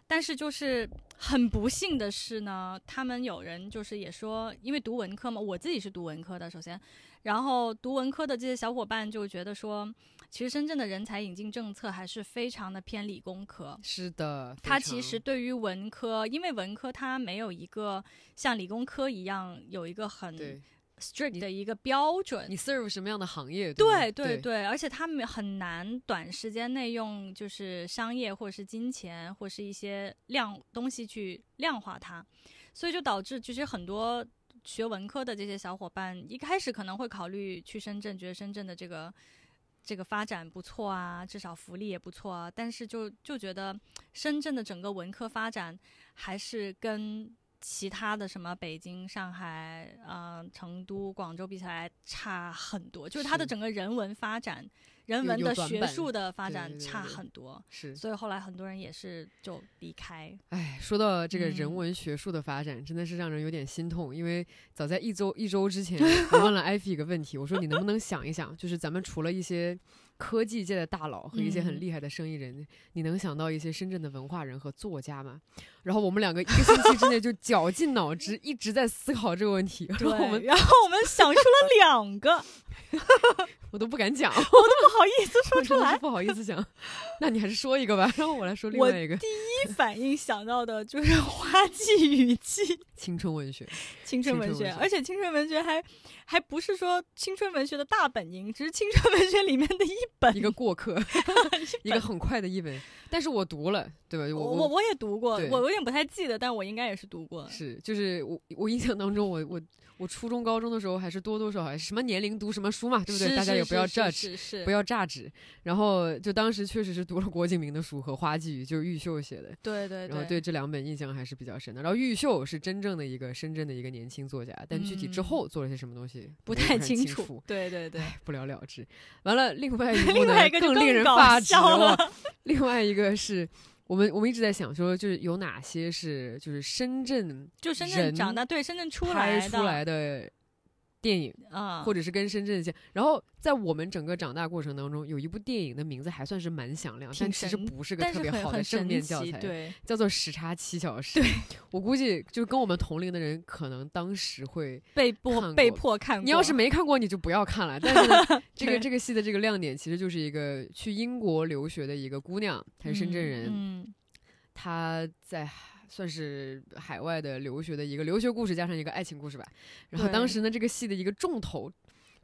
Speaker 1: 但是就是很不幸的是呢，他们有人就是也说，因为读文科嘛，我自己是读文科的，首先，然后读文科的这些小伙伴就觉得说，其实深圳的人才引进政策还是非常的偏理工科。
Speaker 2: 是的，
Speaker 1: 它其实对于文科，因为文科它没有一个像理工科一样有一个很 strict 的一个标准
Speaker 2: 你。serve 什么样的行业？
Speaker 1: 对
Speaker 2: 吗
Speaker 1: 对对，而且他们很难短时间内用就是商业或者是金钱或是一些量东西去量化它，所以就导致其实很多学文科的这些小伙伴一开始可能会考虑去深圳，觉得深圳的这个这个发展不错啊，至少福利也不错啊，但是就就觉得深圳的整个文科发展还是跟其他的什么北京、上海、呃成都、广州比起来差很多，就是它的整个人文发展、人文的学术的发展差很多，
Speaker 2: 是。
Speaker 1: 所以后来很多人也是就离开。
Speaker 2: 哎，说到这个人
Speaker 1: 嗯
Speaker 2: 文学术的发展，真的是让人有点心痛。因为早在一周一周之前，我问了艾菲一个问题，我说你能不能想一想，就是咱们除了一些科技界的大佬和一些很
Speaker 1: 嗯
Speaker 2: 厉害的生意人，你能想到一些深圳的文化人和作家吗？然后我们两个一个星期之内就绞尽脑汁，一直在思考这个问题。然
Speaker 1: 对，
Speaker 2: 后我们
Speaker 1: 然后我们想出了两个，
Speaker 2: 我都不敢讲，我都
Speaker 1: 不好意思说 出来。
Speaker 2: 不好意思讲。那你还是说一个吧，然后我来说另外一个
Speaker 1: 第一反应想到的就是花季雨季。
Speaker 2: 青春文学。
Speaker 1: 青春文学，而且青春文学还还不是说青春文学的大本营，只是青春文学里面的一本。
Speaker 2: 一个过客，一个很快的一本，但是我读了，对吧？我
Speaker 1: 我我我也读过，我有点不太记得，但我应该也是读过。
Speaker 2: 是就是我我印象当中，我我我初中高中的时候还是多多少少什么年龄读什么书嘛，对不对？
Speaker 1: 是
Speaker 2: 大家也不要
Speaker 1: 是
Speaker 2: judge，
Speaker 1: 是是，
Speaker 2: 不要榨汁。然后就当时确实是读了郭敬明的书和花季雨，就是玉秀写的。
Speaker 1: 对对
Speaker 2: 然后对这两本印象还是比较深的。然后玉秀是真正的一个深圳的一个年轻作家，但具体之
Speaker 1: 嗯
Speaker 2: 后做了些什么东西
Speaker 1: 不太
Speaker 2: 清
Speaker 1: 楚。对对对，
Speaker 2: 唉，不了了之。完了，另外一 部
Speaker 1: 另
Speaker 2: 呢
Speaker 1: 外一个就
Speaker 2: 更令人
Speaker 1: 搞
Speaker 2: 发指。另外一个是我们我们一直在想说，就是有哪些是就是深圳
Speaker 1: 就深圳
Speaker 2: 人
Speaker 1: 长大，对深圳出
Speaker 2: 拍
Speaker 1: 来，
Speaker 2: 出来的电影，
Speaker 1: 啊，
Speaker 2: 或者是跟深圳像。然后在我们整个长大过程当中，有一部电影的名字还算是蛮响亮，但其实不是个特别好的正面教，材，
Speaker 1: 对，
Speaker 2: 叫做《时差七小时》。对，我估计就是跟我们同龄的人，可能当时会，
Speaker 1: 被迫被迫看过。
Speaker 2: 你要是没看过，你就不要看了。但是呢，这个这个戏的这个亮点，其实就是一个去英国留学的一个姑娘，她是深圳人，
Speaker 1: 嗯，
Speaker 2: 她在。算是海外的留学的一个留学故事，加上一个爱情故事吧。然后当时呢，这个戏的一个重头、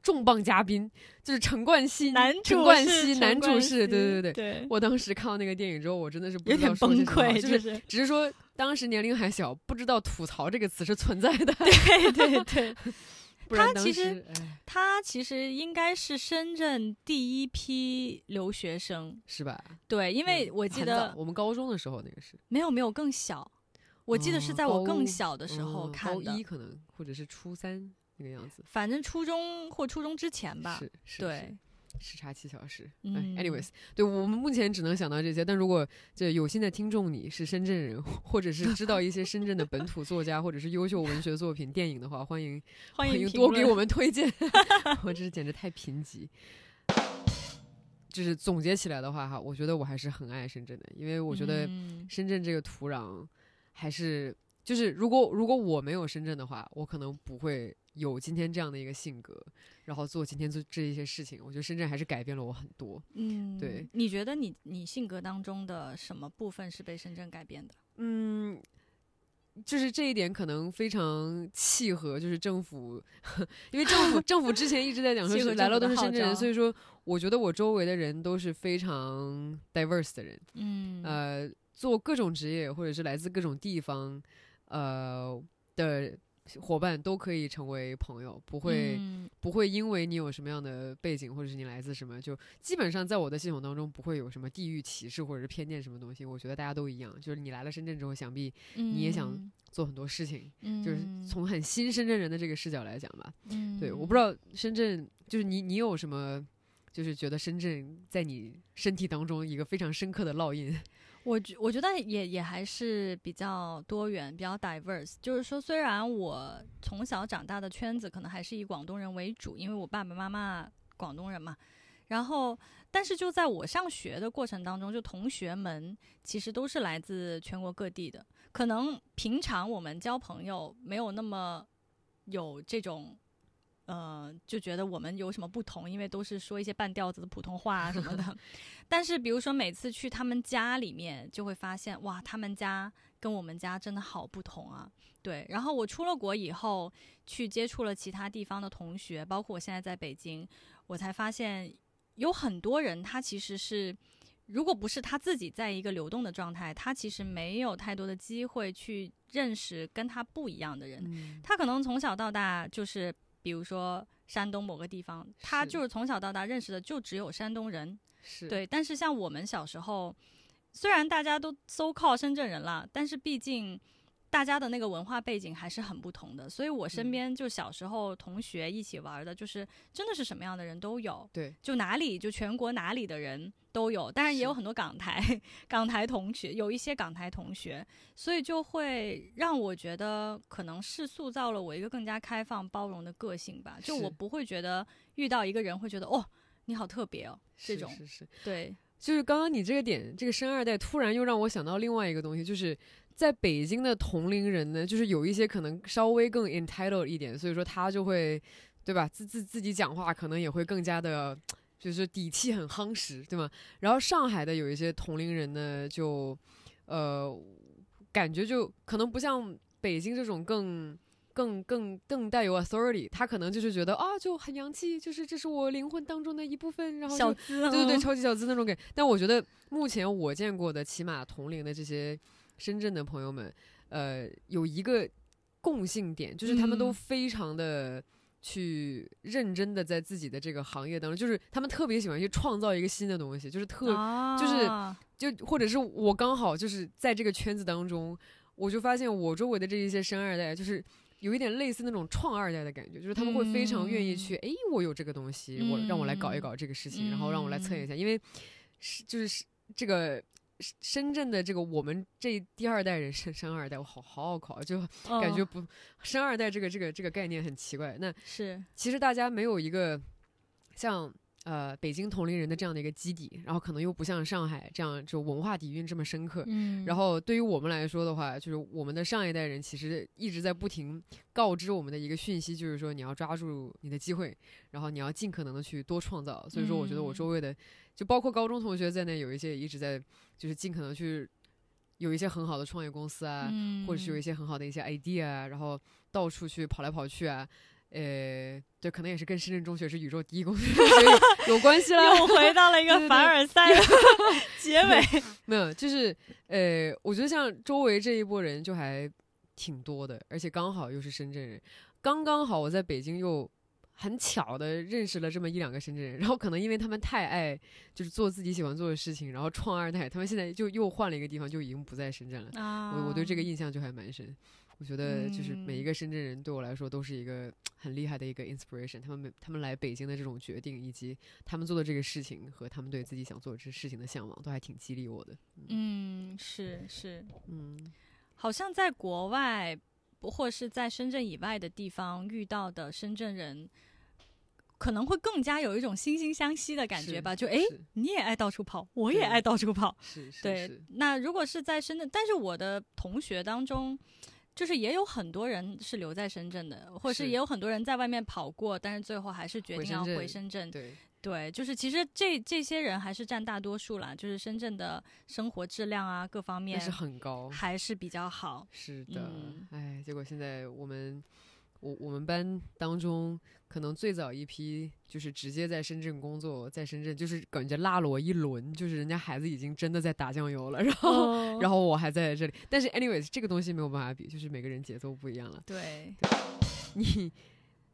Speaker 2: 重磅嘉宾就是陈冠希，
Speaker 1: 男
Speaker 2: 陈
Speaker 1: 主是
Speaker 2: 冠希，男主是，对对对。
Speaker 1: 对，
Speaker 2: 我当时看到那个电影之后，我真的是不
Speaker 1: 有点崩溃，
Speaker 2: 就是
Speaker 1: 是
Speaker 2: 只是说当时年龄还小，不知道“吐槽”这个词是存在的。
Speaker 1: 对对对。他其实他其实应该是深圳第一批留学生，
Speaker 2: 是吧？
Speaker 1: 对，因为
Speaker 2: 嗯
Speaker 1: 我记得
Speaker 2: 我们高中的时候那个是，
Speaker 1: 没有没有更小，我记得是
Speaker 2: 哦
Speaker 1: 在我更小的时候
Speaker 2: 嗯
Speaker 1: 看的
Speaker 2: 高一，可能或者是初三那个样子。
Speaker 1: 反正初中或初中之前吧。
Speaker 2: 是是，
Speaker 1: 对，
Speaker 2: 是时差七小时。
Speaker 1: 嗯
Speaker 2: 哎，anyways，对我们目前只能想到这些。但如果这有心的听众你是深圳人，或者是知道一些深圳的本土作家，或者是优秀文学作品、电影的话，欢迎
Speaker 1: 欢迎评
Speaker 2: 多给我们推荐。我这是简直太贫瘠。就是总结起来的话哈，我觉得我还是很爱深圳的，因为我觉得
Speaker 1: 嗯
Speaker 2: 深圳这个土壤还是就是如果如果我没有深圳的话，我可能不会有今天这样的一个性格，然后做今天做这一些事情。我觉得深圳还是改变了我很多。
Speaker 1: 嗯，
Speaker 2: 对，
Speaker 1: 你觉得你你性格当中的什么部分是被深圳改变的？
Speaker 2: 嗯，就是这一点可能非常契合，就是政府，因为政府政府之前一直在讲说是来了都是深圳人，所以说我觉得我周围的人都是非常 diverse 的人，
Speaker 1: 嗯，
Speaker 2: 呃，做各种职业或者是来自各种地方，呃的伙伴都可以成为朋友，不会、
Speaker 1: 嗯
Speaker 2: 不会因为你有什么样的背景或者是你来自什么，就基本上在我的系统当中不会有什么地域歧视或者是偏见什么东西。我觉得大家都一样，就是你来了深圳之后，想必你也想
Speaker 1: 嗯
Speaker 2: 做很多事情，
Speaker 1: 嗯
Speaker 2: 就是从很新深圳人的这个视角来讲吧。
Speaker 1: 嗯
Speaker 2: 对，我不知道深圳就是你你有什么。就是觉得深圳在你身体当中一个非常深刻的烙印，
Speaker 1: 我觉我觉得也也还是比较多元，比较 diverse。就是说，虽然我从小长大的圈子可能还是以广东人为主，因为我爸爸妈妈广东人嘛。然后，但是就在我上学的过程当中，就同学们其实都是来自全国各地的。可能平常我们交朋友没有那么有这种，呃，就觉得我们有什么不同，因为都是说一些半调子的普通话啊什么的。但是比如说每次去他们家里面，就会发现哇，他们家跟我们家真的好不同啊。对，然后我出了国以后，去接触了其他地方的同学，包括我现在在北京，我才发现有很多人他其实是。如果不是他自己在一个流动的状态，他其实没有太多的机会去认识跟他不一样的人。他可能从小到大就是，比如说山东某个地方，他就是从小到大认识的就只有山东人。
Speaker 2: 是
Speaker 1: 对，但是像我们小时候，虽然大家都搜靠深圳人了，但是毕竟。大家的那个文化背景还是很不同的，所以我身边就小时候同学一起玩的，就是真的是什么样的人都有。
Speaker 2: 对，
Speaker 1: 就哪里就全国哪里的人都有，当然也有很多港台港台同学，有一些港台同学，所以就会让我觉得可能是塑造了我一个更加开放包容的个性吧。就我不会觉得遇到一个人会觉得哦你好特别哦这种
Speaker 2: 是是
Speaker 1: 对，
Speaker 2: 就是刚刚你这个点，这个生二代突然又让我想到另外一个东西，就是。在北京的同龄人呢，就是有一些可能稍微更 entitled 一点，所以说他就会，对吧？自自自己讲话可能也会更加的，就是底气很夯实，对吗？然后上海的有一些同龄人呢，就，呃，感觉就可能不像北京这种更更更更带有 authority，他可能就是觉得啊，就很洋气，就是这是我灵魂当中的一部分，然后
Speaker 1: 小资，
Speaker 2: 对对对，超级小资那种感。但我觉得目前我见过的，起码同龄的这些。深圳的朋友们，呃，有一个共性点，就是他们都非常的去认真的在自己的这个行业当中，就是他们特别喜欢去创造一个新的东西，就是特，就是就或者是我刚好就是在这个圈子当中，我就发现我周围的这一些生二代，就是有一点类似那种创二代的感觉，就是他们会非常愿意去，哎，我有这个东西，我让我来搞一搞这个事情，然后让我来测一下，因为是就是这个。深圳的这个我们这第二代人生生二代，我好好好考，就感觉不生二代这个这个这个概念很奇怪。那
Speaker 1: 是
Speaker 2: 其实大家没有一个像呃北京同龄人的这样的一个基底，然后可能又不像上海这样就文化底蕴这么深刻。
Speaker 1: 嗯，
Speaker 2: 然后对于我们来说的话，就是我们的上一代人其实一直在不停告知我们的一个讯息，就是说你要抓住你的机会，然后你要尽可能的去多创造。所以说，我觉得我周围的。就包括高中同学在内，有一些一直在，就是尽可能去有一些很好的创业公司啊，或者是有一些很好的一些 idea 啊，然后到处去跑来跑去啊，呃，对，可能也是跟深圳中学是宇宙第一公司 有关系了。
Speaker 1: 又回到了一个 凡尔赛的 结尾。
Speaker 2: 没有，就是呃，我觉得像周围这一波人就还挺多的，而且刚好又是深圳人，刚刚好我在北京又。很巧的认识了这么一两个深圳人，然后可能因为他们太爱就是做自己喜欢做的事情，然后创二代，他们现在就又换了一个地方，就已经不在深圳了。我我对这个印象就还蛮深。我觉得就是每一个深圳人对我来说都是一个很厉害的一个 inspiration。他们每他们来北京的这种决定，以及他们做的这个事情和他们对自己想做这事情的向往，都还挺激励我的。
Speaker 1: 嗯，是是，
Speaker 2: 嗯，
Speaker 1: 好像在国外，或是在深圳以外的地方遇到的深圳人。可能会更加有一种惺惺相惜的感觉吧，就哎，你也爱到处跑，我也爱到处跑，
Speaker 2: 是是。
Speaker 1: 对，那如果是在深圳，但是我的同学当中，就是也有很多人是留在深圳的，或者是也有很多人在外面跑过，但是最后还是决定要回深圳。
Speaker 2: 对
Speaker 1: 对，就是其实这这些人还是占大多数啦，就是深圳的生活质量啊，各方面
Speaker 2: 是很高，
Speaker 1: 还是比较好。
Speaker 2: 是的，哎，结果现在我们。我我们班当中，可能最早一批就是直接在深圳工作，在深圳就是感觉落了我一轮，就是人家孩子已经真的在打酱油了，然后然后我还在这里。但是 anyways，这个东西没有办法比，就是每个人节奏不一样了。
Speaker 1: 对，
Speaker 2: 你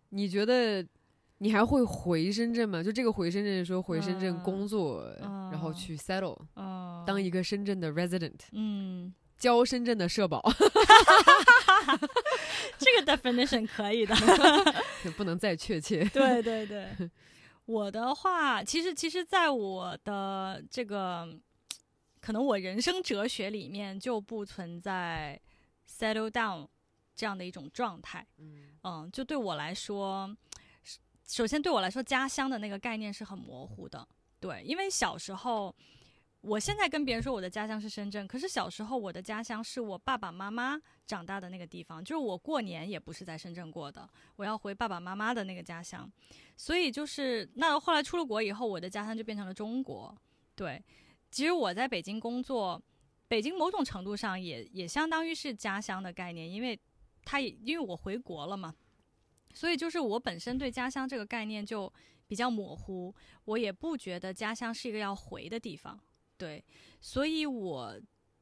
Speaker 2: 你觉得你还会回深圳吗？就这个回深圳说回深圳工作，然后去 settle，当一个深圳的 resident，
Speaker 1: 嗯，
Speaker 2: 交深圳的社保。
Speaker 1: 这个 definition 可以的，
Speaker 2: 不能再确切。
Speaker 1: 对对对，我的话，其实其实，在我的这个可能我人生哲学里面就不存在 settle down 这样的一种状态。
Speaker 2: 嗯
Speaker 1: 嗯，就对我来说，首先对我来说，家乡的那个概念是很模糊的。对，因为小时候，我现在跟别人说我的家乡是深圳，可是小时候我的家乡是我爸爸妈妈长大的那个地方，就是我过年也不是在深圳过的，我要回爸爸妈妈的那个家乡。所以就是那后来出了国以后，我的家乡就变成了中国。对，其实我在北京工作，北京某种程度上也也相当于是家乡的概念，因为它也因为我回国了嘛。所以就是我本身对家乡这个概念就比较模糊，我也不觉得家乡是一个要回的地方，对，所以我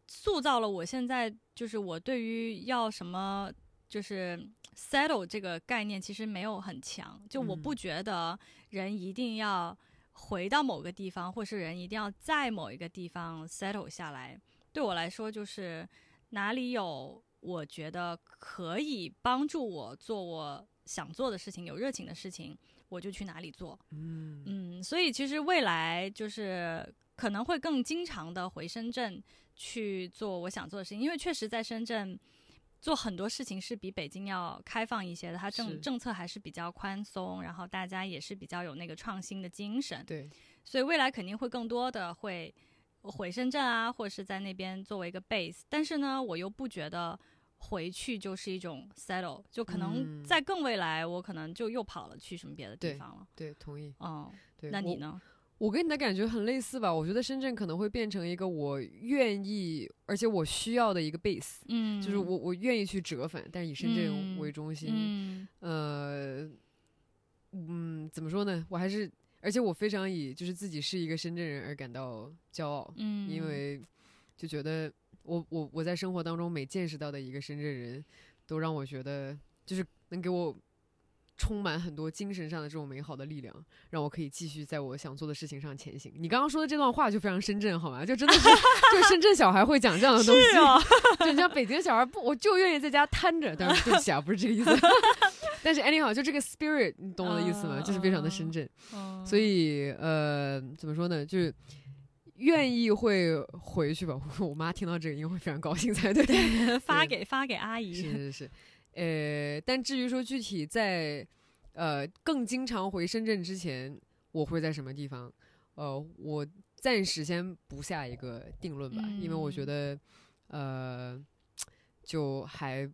Speaker 1: 塑造了我现在就是我对于要什么就是 settle 这个概念其实没有很强，就我不觉得人一定要回到某个地方，或是人一定要在某一个地方 settle 下来，对我来说就是哪里有我觉得可以帮助我做我。想做的事情，有热情的事情，我就去哪里做。
Speaker 2: 嗯
Speaker 1: 嗯，所以其实未来就是可能会更经常的回深圳去做我想做的事情，因为确实在深圳做很多事情是比北京要开放一些的，它政政策还是比较宽松，然后大家也是比较有那个创新的精神。
Speaker 2: 对，
Speaker 1: 所以未来肯定会更多的会回深圳啊，或者是在那边作为一个 base，但是呢，我又不觉得。回去就是一种 settle，就可能在更未来，我可能就又跑了去什么别的地方了。
Speaker 2: 对，同意。
Speaker 1: 嗯，
Speaker 2: 对。
Speaker 1: 那你呢？
Speaker 2: 我跟你的感觉很类似吧？我觉得深圳可能会变成一个我愿意，而且我需要的一个 base。
Speaker 1: 嗯，
Speaker 2: 就是我我愿意去折返，但是以深圳为中心。
Speaker 1: 嗯。
Speaker 2: 呃，嗯，怎么说呢？我还是，而且我非常以就是自己是一个深圳人而感到骄傲。
Speaker 1: 嗯，
Speaker 2: 因为就觉得。我我我在生活当中每见识到的一个深圳人，都让我觉得就是能给我充满很多精神上的这种美好的力量，让我可以继续在我想做的事情上前行。你刚刚说的这段话就非常深圳，好吗？就真的是就深圳小孩会讲这样的东西，就像北京小孩不，我就愿意在家瘫着。但是对不起啊，不是这个意思。但是 anyhow，就这个 spirit，你懂我的意思吗？就是非常的深圳。所以呃，怎么说呢？就是。愿意会回去吧？我妈听到这个应该会非常高兴才对。
Speaker 1: 发给发给阿姨。
Speaker 2: 是是是，呃，但至于说具体在呃更经常回深圳之前，我会在什么地方？呃，我暂时先不下一个定论吧，因为我觉得呃，就还。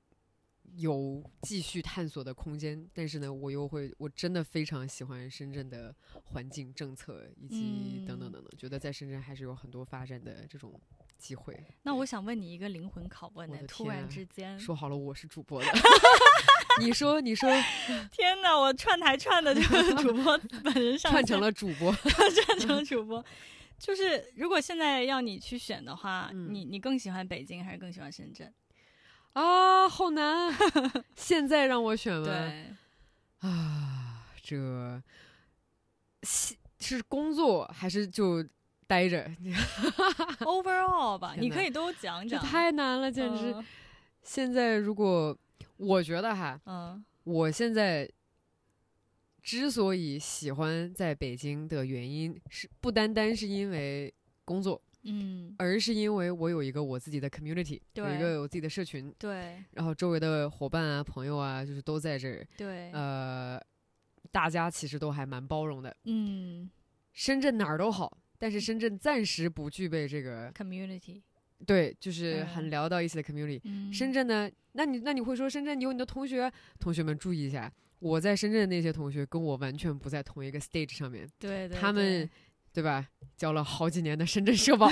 Speaker 2: 有继续探索的空间，但是呢，我又会，我真的非常喜欢深圳的环境、政策以及等等等等，觉得在深圳还是有很多发展的这种机会。
Speaker 1: 那我想问你一个灵魂拷问呢？突然之间，
Speaker 2: 说好了我是主播的，你说你说，
Speaker 1: 天哪，我串台串的就是 主播本人上
Speaker 2: 串成了主播，
Speaker 1: 串成了主播。就是如果现在要你去选的话，你你更喜欢北京还是更喜欢深圳？
Speaker 2: 啊，好难！现在让我选吗？
Speaker 1: 对，
Speaker 2: 啊，这是是工作还是就待着？
Speaker 1: Overall 吧，你可以都讲讲。
Speaker 2: 太难了，简直！现在如果我觉得哈，
Speaker 1: 嗯，
Speaker 2: 我现在之所以喜欢在北京的原因，是不单单是因为工作。
Speaker 1: 嗯，
Speaker 2: 而是因为我有一个我自己的 community，有一个我自己的社群，
Speaker 1: 对，
Speaker 2: 然后周围的伙伴啊、朋友啊，就是都在这儿，
Speaker 1: 对，
Speaker 2: 呃，大家其实都还蛮包容的，
Speaker 1: 嗯，
Speaker 2: 深圳哪儿都好，但是深圳暂时不具备这个
Speaker 1: community，
Speaker 2: 对，就是很聊到一起的 community。深圳呢，那你那你会说深圳你有你的同学，同学们注意一下，我在深圳的那些同学跟我完全不在同一个 stage 上面，
Speaker 1: 对，
Speaker 2: 他们。对吧？交了好几年的深圳社保，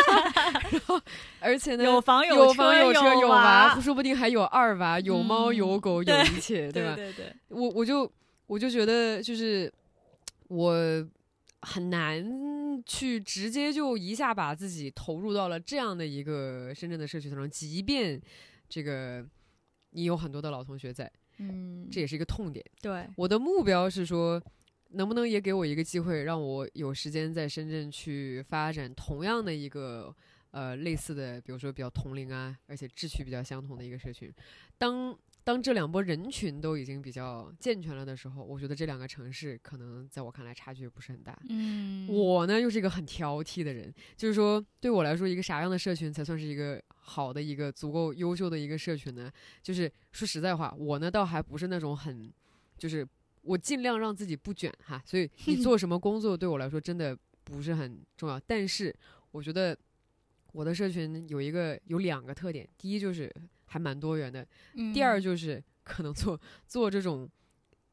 Speaker 2: 然后而且呢，
Speaker 1: 有房
Speaker 2: 有
Speaker 1: 房
Speaker 2: 有车
Speaker 1: 有
Speaker 2: 娃，说不定还有二娃，有猫有狗
Speaker 1: 有
Speaker 2: 一切，
Speaker 1: 对
Speaker 2: 吧？
Speaker 1: 对对，
Speaker 2: 我我就我就觉得就是我很难去直接就一下把自己投入到了这样的一个深圳的社区当中，即便这个你有很多的老同学在，
Speaker 1: 嗯，
Speaker 2: 这也是一个痛点。
Speaker 1: 对，
Speaker 2: 我的目标是说。能不能也给我一个机会，让我有时间在深圳去发展同样的一个呃类似的，比如说比较同龄啊，而且志趣比较相同的一个社群。当当这两波人群都已经比较健全了的时候，我觉得这两个城市可能在我看来差距不是很大。
Speaker 1: 嗯，
Speaker 2: 我呢又是一个很挑剔的人，就是说对我来说，一个啥样的社群才算是一个好的一个足够优秀的一个社群呢？就是说实在话，我呢倒还不是那种很就是。我尽量让自己不卷哈，所以你做什么工作对我来说真的不是很重要。但是我觉得我的社群有一个有两个特点，第一就是还蛮多元的，第二就是可能做做这种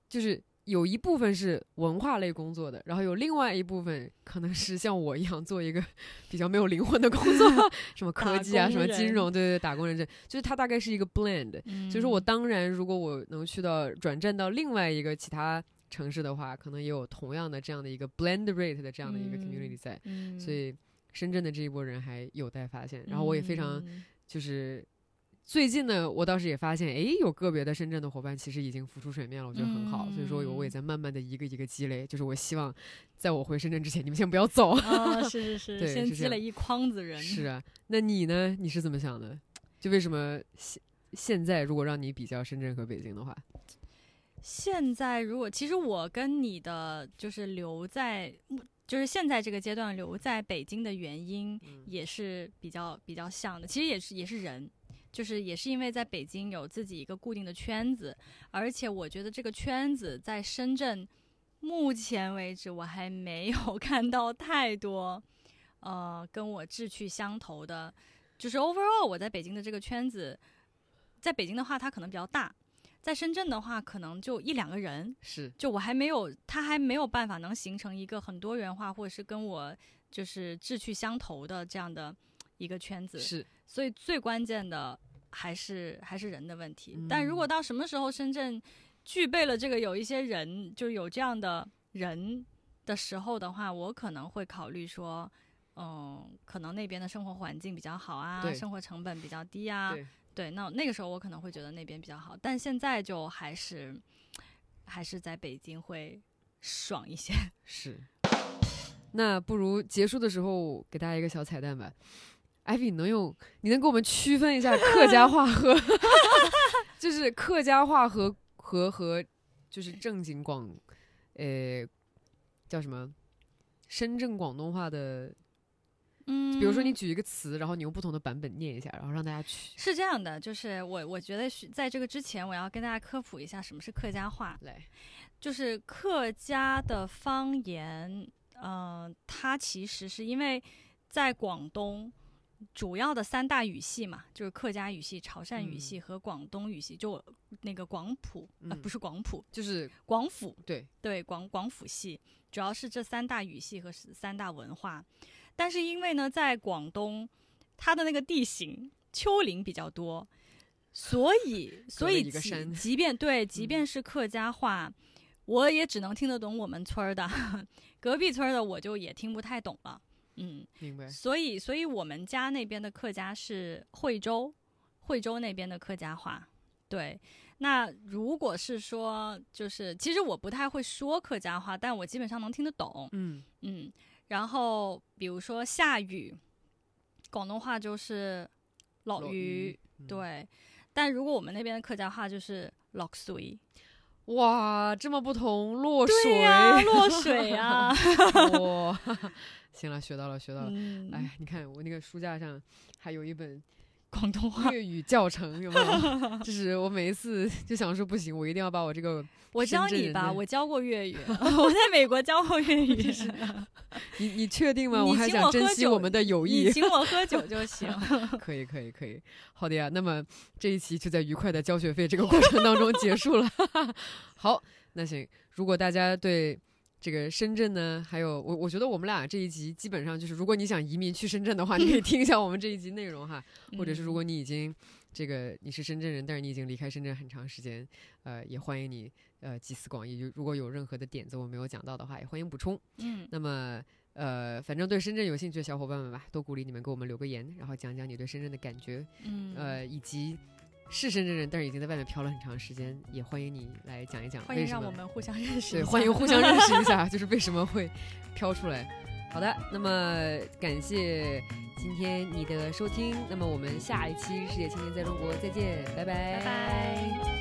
Speaker 2: 就是。有一部分是文化类工作的，然后有另外一部分可能是像我一样做一个比较没有灵魂的工作，什么科技啊，什么金融，对对对，打工人这就是它大概是一个 blend。所以说我当然，如果我能去到转战到另外一个其他城市的话，可能也有同样的这样的一个 blend rate 的这样的一个 community 在。所以深圳的这一波人还有待发现。然后我也非常就是。最近呢，我倒是也发现，哎，有个别的深圳的伙伴其实已经浮出水面了，我觉得很好。所以说，我也在慢慢的一个一个积累。就是我希望，在我回深圳之前，你们先不要走。
Speaker 1: 啊，是是是，先积累一筐子人。
Speaker 2: 是啊，那你呢？你是怎么想的？就为什么现现在如果让你比较深圳和北京的话，
Speaker 1: 现在如果其实我跟你的就是留在，就是现在这个阶段留在北京的原因也是比较比较像的。其实也是也是人。就是也是因为在北京有自己一个固定的圈子，而且我觉得这个圈子在深圳，目前为止我还没有 看到太多，呃，跟我志趣相投的。就是 overall 我在北京的这个圈子，在北京的话它可能比较大，在深圳的话可能就一两个人。
Speaker 2: 是，
Speaker 1: 就我还没有，他还没有办法能形成一个很多元化，或者是跟我就是志趣相投的这样的一个圈子。
Speaker 2: 是，
Speaker 1: 所以最关键的。还是还是人的问题，但如果到什么时候深圳具备了这个有一些人，就有这样的人的时候的话，我可能会考虑说，嗯，可能那边的生活环境比较好啊，生活成本比较低啊，对，那那个时候我可能会觉得那边比较好，但现在就还是还是在北京会爽一些。
Speaker 2: 是，那不如结束的时候给大家一个小彩蛋吧。艾比，能用你能给我们区分一下客家话和，就是客家话和和和就是正经广，呃，叫什么深圳广东话的，
Speaker 1: 嗯，
Speaker 2: 比如说你举一个词，然后你用不同的版本念一下，然后让大家去。
Speaker 1: 是这样的，就是我我觉得是在这个之前，我要跟大家科普一下什么是客家话。
Speaker 2: 来，
Speaker 1: 就是客家的方言，嗯，它其实是因为在广东。主要的三大语系嘛，就是客家语系、潮汕语系和广东语系，就那个广普啊，不是广普，
Speaker 2: 就是
Speaker 1: 广府。
Speaker 2: 对
Speaker 1: 对，广广府系主要是这三大语系和三大文化。但是因为呢，在广东，它的那个地形丘陵比较多，所以 所以即 即便对，即便是客家话，我也只能听得懂我们村儿的，隔壁村儿的我就也听不太懂了。嗯，
Speaker 2: 明白。
Speaker 1: 所以，所以我们家那边的客家是惠州，惠州那边的客家话。对，那如果是说，就是其实我不太会说客家话，但我基本上能听得懂。
Speaker 2: 嗯
Speaker 1: 嗯。然后，比如说下雨，广东话就是老雨。对。但如果我们那边的客家话就是落水。
Speaker 2: 哇，这么不同，落水
Speaker 1: 呀，落水啊。
Speaker 2: 哇。行了，学到了，学到了。哎，你看我那个书架上还有一本
Speaker 1: 广东话
Speaker 2: 粤语教程，有没有？就是我每一次 就想说不行，我一定要把我这个
Speaker 1: 我教你吧，我教过粤语，我在美国教过粤语。
Speaker 2: 你你确定吗？我还想珍惜我们的友谊。
Speaker 1: 你请我喝酒就行。
Speaker 2: 可以可以可以，好的呀。那么这一期就在愉快的交学费这个过程当中结束了。好，那行，如果大家对。这个深圳呢，还有我，我觉得我们俩这一集基本上就是，如果你想移民去深圳的话，你可以听一下我们这一集内容哈。或者是如果你已经这个你是深圳人，但是你已经离开深圳很长时间呃，也欢迎你呃集思广益，如果有任何的点子我没有讲到的话，也欢迎补充。
Speaker 1: 嗯，
Speaker 2: 那么呃，反正对深圳有兴趣的小伙伴们吧，多鼓励你们给我们留个言，然后讲讲你对深圳的感觉。
Speaker 1: 嗯，
Speaker 2: 呃，以及。是深圳人，但是已经在外面漂了很长时间，也欢迎你来讲一讲。
Speaker 1: 欢迎让我们互相认识。对，
Speaker 2: 欢迎互相认识一下，就是为什么会飘出来。好的，那么感谢今天你的收听，那么我们下一期《世界青年在中国》再见，拜拜，
Speaker 1: 拜拜。